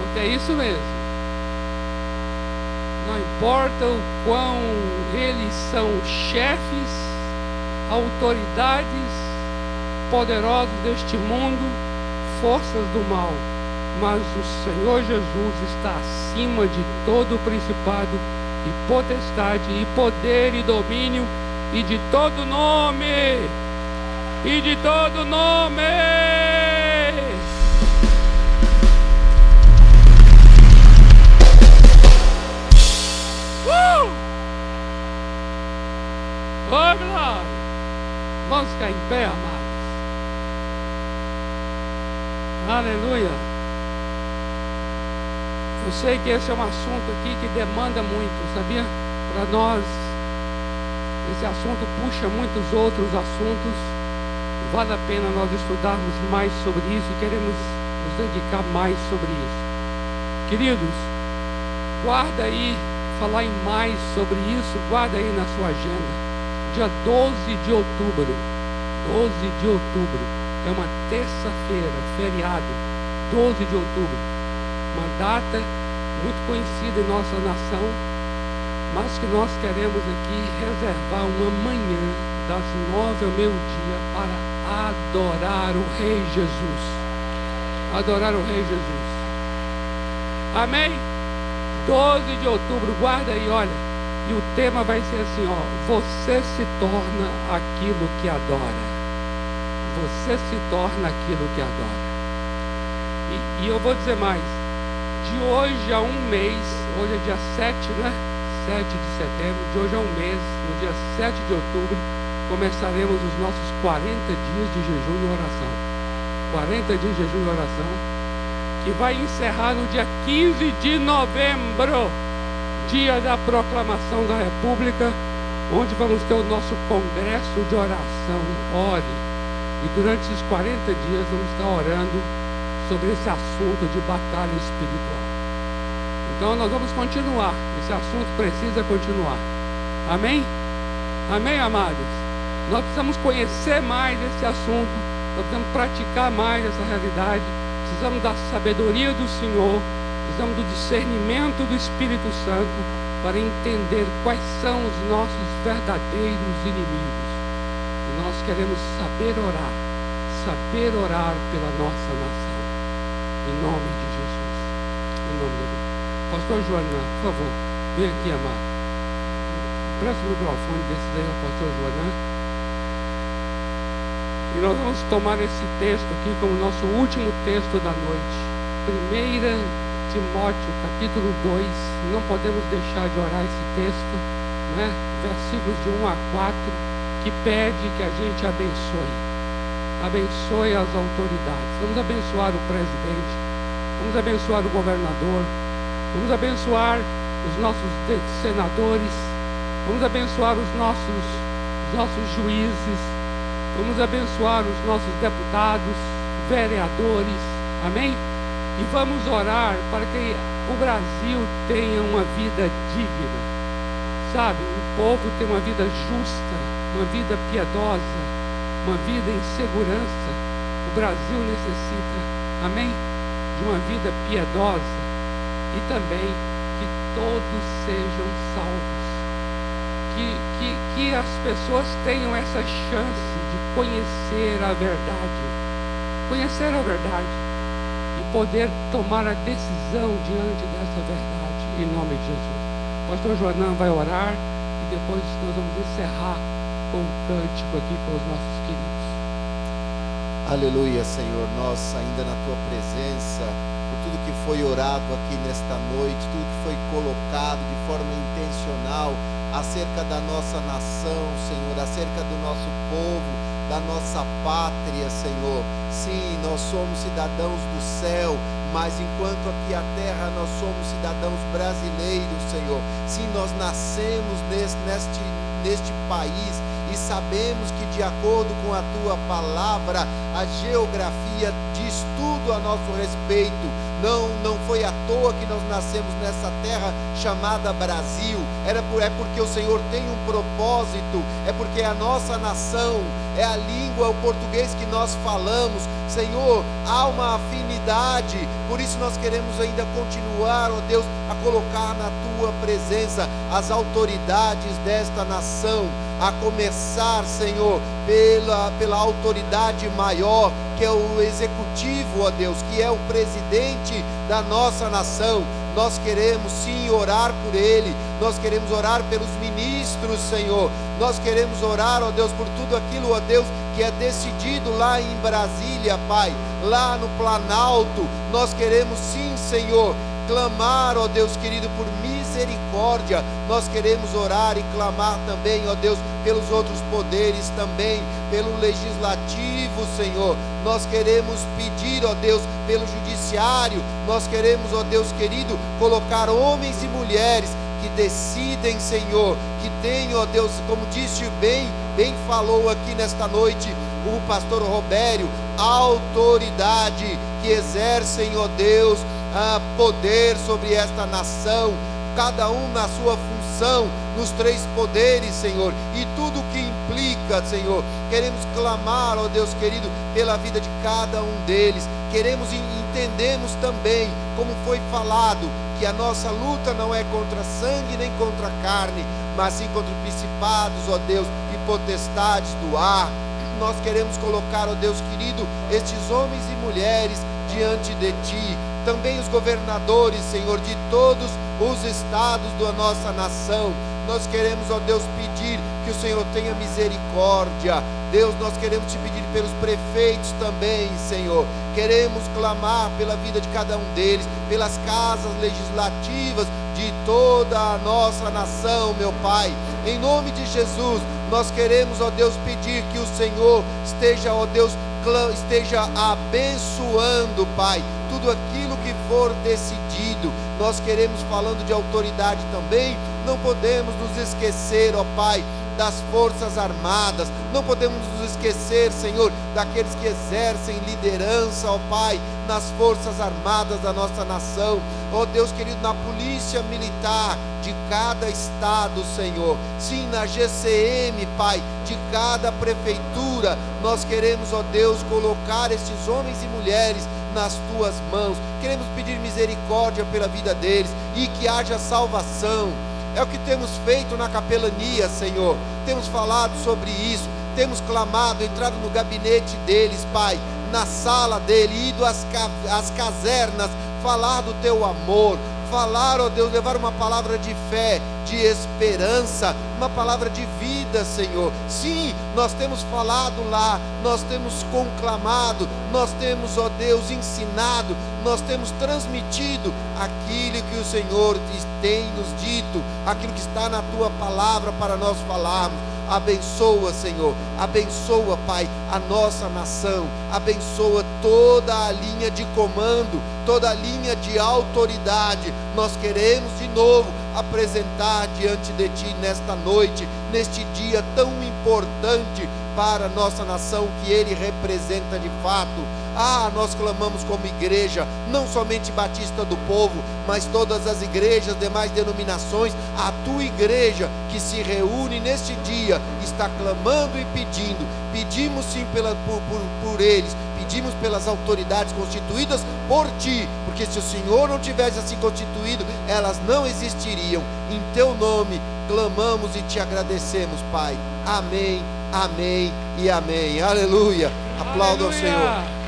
Porque é isso mesmo. Não importa o quão eles são chefes, autoridades, poderosos deste mundo, forças do mal, mas o Senhor Jesus está acima de todo principado e potestade e poder e domínio e de todo nome e de todo nome. Uh! Vamos lá. Vamos ficar em pé, amados. Aleluia. Eu sei que esse é um assunto aqui que demanda muito, sabia? Para nós, esse assunto puxa muitos outros assuntos. Vale a pena nós estudarmos mais sobre isso e queremos nos dedicar mais sobre isso. Queridos, guarda aí, falar em mais sobre isso, guarda aí na sua agenda. Dia 12 de outubro. 12 de outubro. É uma terça-feira, feriado. 12 de outubro. Uma data muito conhecida em nossa nação, mas que nós queremos aqui reservar uma manhã das nove ao meio-dia para adorar o Rei Jesus. Adorar o Rei Jesus. Amém? 12 de outubro, guarda aí, olha. E o tema vai ser assim, ó, você se torna aquilo que adora. Você se torna aquilo que adora. E, e eu vou dizer mais, de hoje a um mês, hoje é dia 7, né? 7 de setembro, de hoje a um mês, no dia 7 de outubro, começaremos os nossos 40 dias de jejum e oração. 40 dias de jejum e oração, que vai encerrar no dia 15 de novembro, dia da proclamação da República, onde vamos ter o nosso congresso de oração. Ore. E durante esses 40 dias vamos estar orando sobre esse assunto de batalha espiritual. Então nós vamos continuar. Esse assunto precisa continuar. Amém? Amém, amados? Nós precisamos conhecer mais esse assunto. Nós precisamos praticar mais essa realidade. Precisamos da sabedoria do Senhor. Precisamos do discernimento do Espírito Santo para entender quais são os nossos verdadeiros inimigos. E nós queremos saber orar, saber orar pela nossa nação. Em nome de Jesus. Em nome de Deus. Pastor Joana, por favor, vem aqui, amado. Presta o microfone desse daí ao pastor Joana. E nós vamos tomar esse texto aqui como nosso último texto da noite. 1 Timóteo, capítulo 2. Não podemos deixar de orar esse texto, né? versículos de 1 a 4, que pede que a gente abençoe. Abençoe as autoridades. Vamos abençoar o presidente. Vamos abençoar o governador. Vamos abençoar os nossos senadores. Vamos abençoar os nossos, os nossos juízes. Vamos abençoar os nossos deputados, vereadores. Amém? E vamos orar para que o Brasil tenha uma vida digna. Sabe, o povo tem uma vida justa, uma vida piedosa, uma vida em segurança. O Brasil necessita, amém? De uma vida piedosa e também que todos sejam salvos. Que, que, que as pessoas tenham essa chance de conhecer a verdade, conhecer a verdade e poder tomar a decisão diante dessa verdade, em nome de Jesus. O pastor Joanã vai orar e depois nós vamos encerrar com um cântico aqui com os nossos queridos. Aleluia, Senhor, nós ainda na tua presença, por tudo que foi orado aqui nesta noite, tudo que foi colocado de forma intencional acerca da nossa nação, Senhor, acerca do nosso povo, da nossa pátria, Senhor. Sim, nós somos cidadãos do céu, mas enquanto aqui a terra nós somos cidadãos brasileiros, Senhor. Sim, nós nascemos neste, neste, neste país e sabemos que, de acordo com a tua palavra, a geografia diz tudo a nosso respeito. Não, não foi à toa que nós nascemos nessa terra chamada Brasil. Era por, é porque o Senhor tem um propósito, é porque a nossa nação é a língua, o português que nós falamos. Senhor, há uma afinidade, por isso nós queremos ainda continuar, ó Deus, a colocar na tua presença as autoridades desta nação, a começar, Senhor, pela, pela autoridade maior, que é o executivo, ó Deus, que é o presidente da nossa nação. Nós queremos sim orar por ele, nós queremos orar pelos ministros, Senhor. Nós queremos orar, ó Deus, por tudo aquilo, ó Deus, que é decidido lá em Brasília, Pai, lá no Planalto. Nós queremos sim, Senhor, clamar, ó Deus querido, por misericórdia. Nós queremos orar e clamar também, ó Deus, pelos outros poderes também, pelo legislativo, Senhor. Nós queremos pedir, ó Deus, pelo judiciário. Nós queremos, ó Deus querido, colocar homens e mulheres que decidem, Senhor, que tenham, ó Deus, como disse bem, bem falou aqui nesta noite o pastor Robério, autoridade que exercem, ó Deus, a poder sobre esta nação, cada um na sua função, nos três poderes, Senhor, e tudo que implica, Senhor. Queremos clamar, ó Deus querido, pela vida de cada um deles. Queremos e entendemos também, como foi falado, que a nossa luta não é contra sangue nem contra carne, mas sim contra principados, ó Deus, e potestades do ar. Nós queremos colocar, ó Deus querido, estes homens e mulheres diante de Ti, também os governadores, Senhor, de todos os estados da nossa nação. Nós queremos, ó Deus, pedir que o Senhor tenha misericórdia. Deus, nós queremos te pedir pelos prefeitos também, Senhor. Queremos clamar pela vida de cada um deles, pelas casas legislativas de toda a nossa nação, meu Pai. Em nome de Jesus, nós queremos, ó Deus, pedir que o Senhor esteja, ó Deus, esteja abençoando, Pai, tudo aquilo que for decidido. Nós queremos, falando de autoridade também, não podemos nos esquecer, ó Pai, das Forças Armadas. Não podemos nos esquecer, Senhor, daqueles que exercem liderança, ó Pai, nas Forças Armadas da nossa nação. Ó Deus querido, na Polícia Militar de cada estado, Senhor. Sim, na GCM, Pai, de cada prefeitura. Nós queremos, ó Deus, colocar esses homens e mulheres nas tuas mãos. Queremos pedir misericórdia pela vida deles e que haja salvação é o que temos feito na capelania, Senhor. Temos falado sobre isso, temos clamado, entrado no gabinete deles, Pai, na sala dele, ido às, às casernas, falar do teu amor, falar, ó Deus, levar uma palavra de fé, de esperança, uma palavra de vida, Senhor. Sim, nós temos falado lá, nós temos conclamado, nós temos, ó Deus, ensinado, nós temos transmitido aquilo que o Senhor tem nos dito, aquilo que está na tua palavra para nós falarmos Abençoa, Senhor. Abençoa, Pai, a nossa nação. Abençoa toda a linha de comando, toda a linha de autoridade. Nós queremos de novo apresentar diante de Ti nesta noite, neste dia tão importante para a nossa nação que Ele representa de fato. Ah, nós clamamos como igreja, não somente Batista do Povo, mas todas as igrejas, demais denominações, a tua igreja que se reúne neste dia está clamando e pedindo. Pedimos sim pela, por, por, por eles, pedimos pelas autoridades constituídas por ti, porque se o Senhor não tivesse assim constituído, elas não existiriam. Em teu nome clamamos e te agradecemos, Pai. Amém, amém e amém. Aleluia. Aplauda ao Senhor.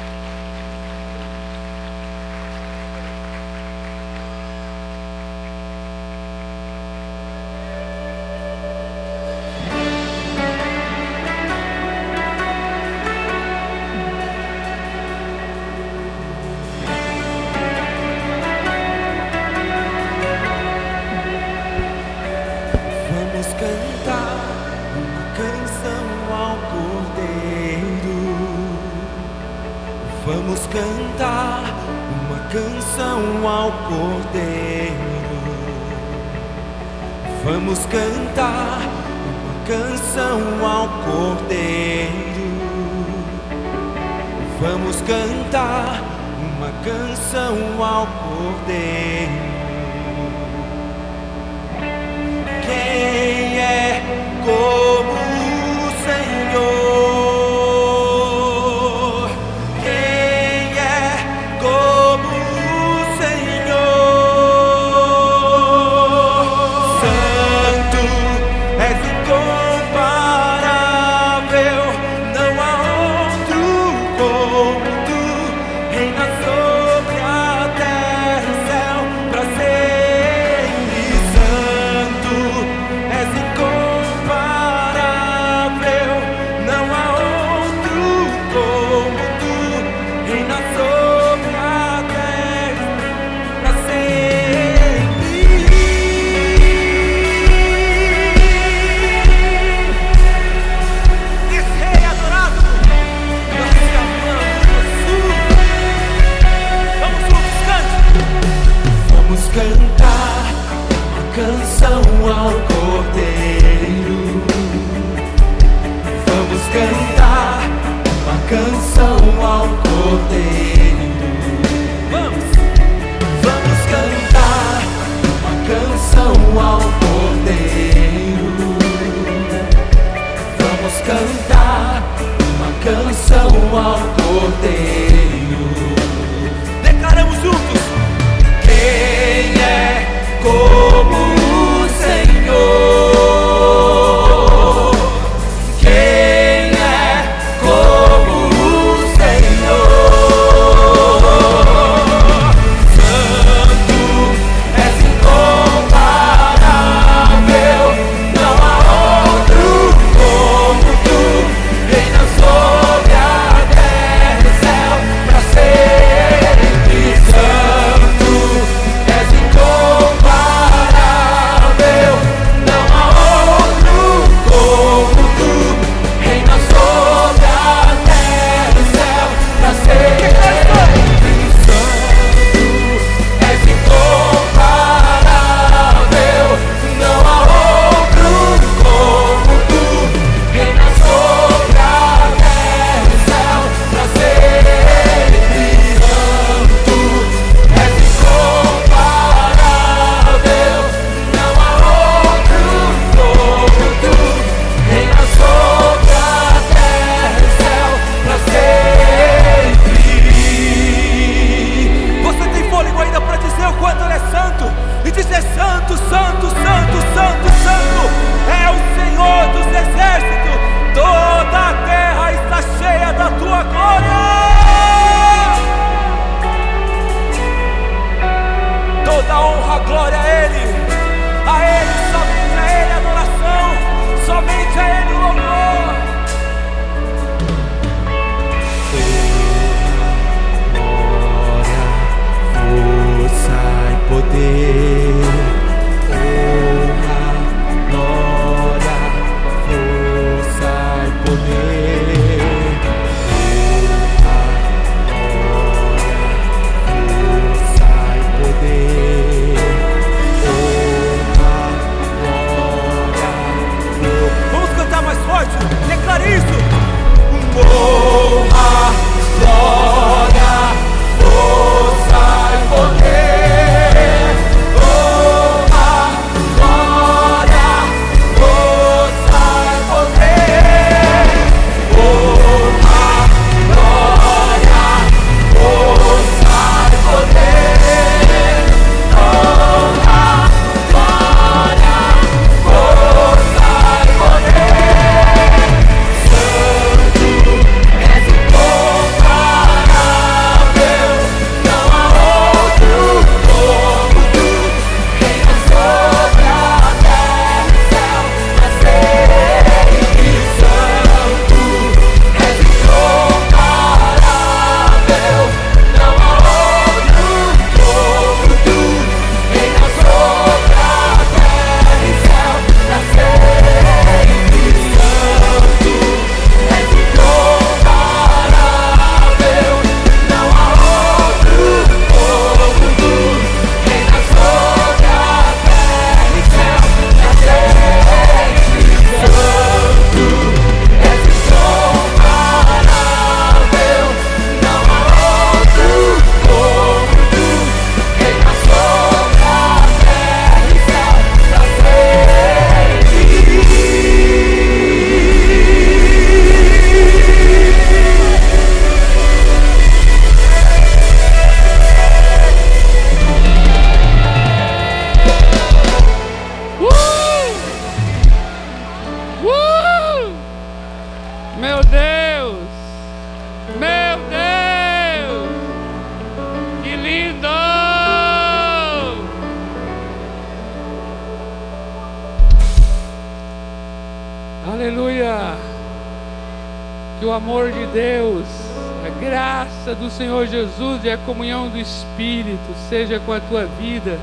Seja com a tua vida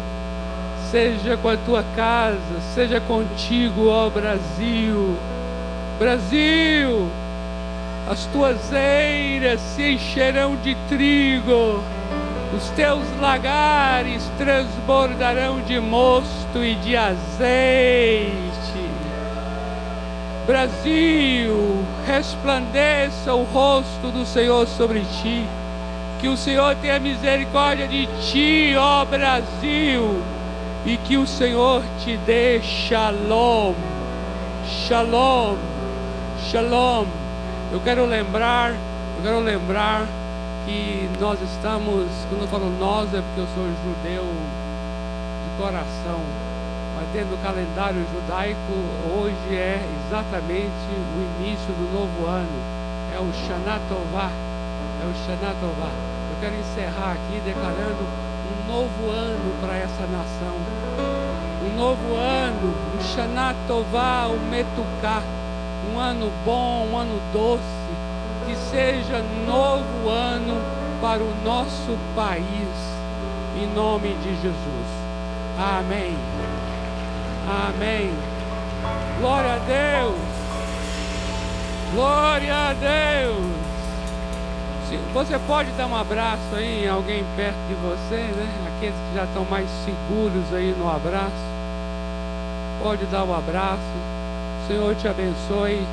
seja com a tua casa, seja contigo, ó Brasil. Brasil, as tuas eiras se encherão de trigo, os teus lagares transbordarão de mosto e de azeite. Brasil, resplandeça o rosto do Senhor sobre ti. Que o Senhor tenha misericórdia de ti, ó Brasil e que o Senhor te dê shalom, shalom, shalom. Eu quero lembrar, eu quero lembrar que nós estamos, quando eu falo nós é porque eu sou judeu de coração, mas dentro do calendário judaico hoje é exatamente o início do novo ano, é o Shana Tová, é o Shana Tová. Eu quero encerrar aqui declarando um novo ano para essa nação. Um novo ano, um Shana Tová, um Metuká, um ano bom, um ano doce, que seja novo ano para o nosso país, em nome de Jesus. Amém. Amém. Glória a Deus. Glória a Deus. Você pode dar um abraço aí em alguém perto de você, né? Aqueles que já estão mais seguros aí no abraço. Pode dar um abraço. O Senhor te abençoe.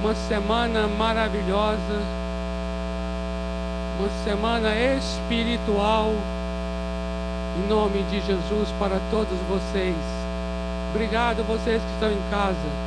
Uma semana maravilhosa. Uma semana espiritual. Em nome de Jesus para todos vocês. Obrigado vocês que estão em casa.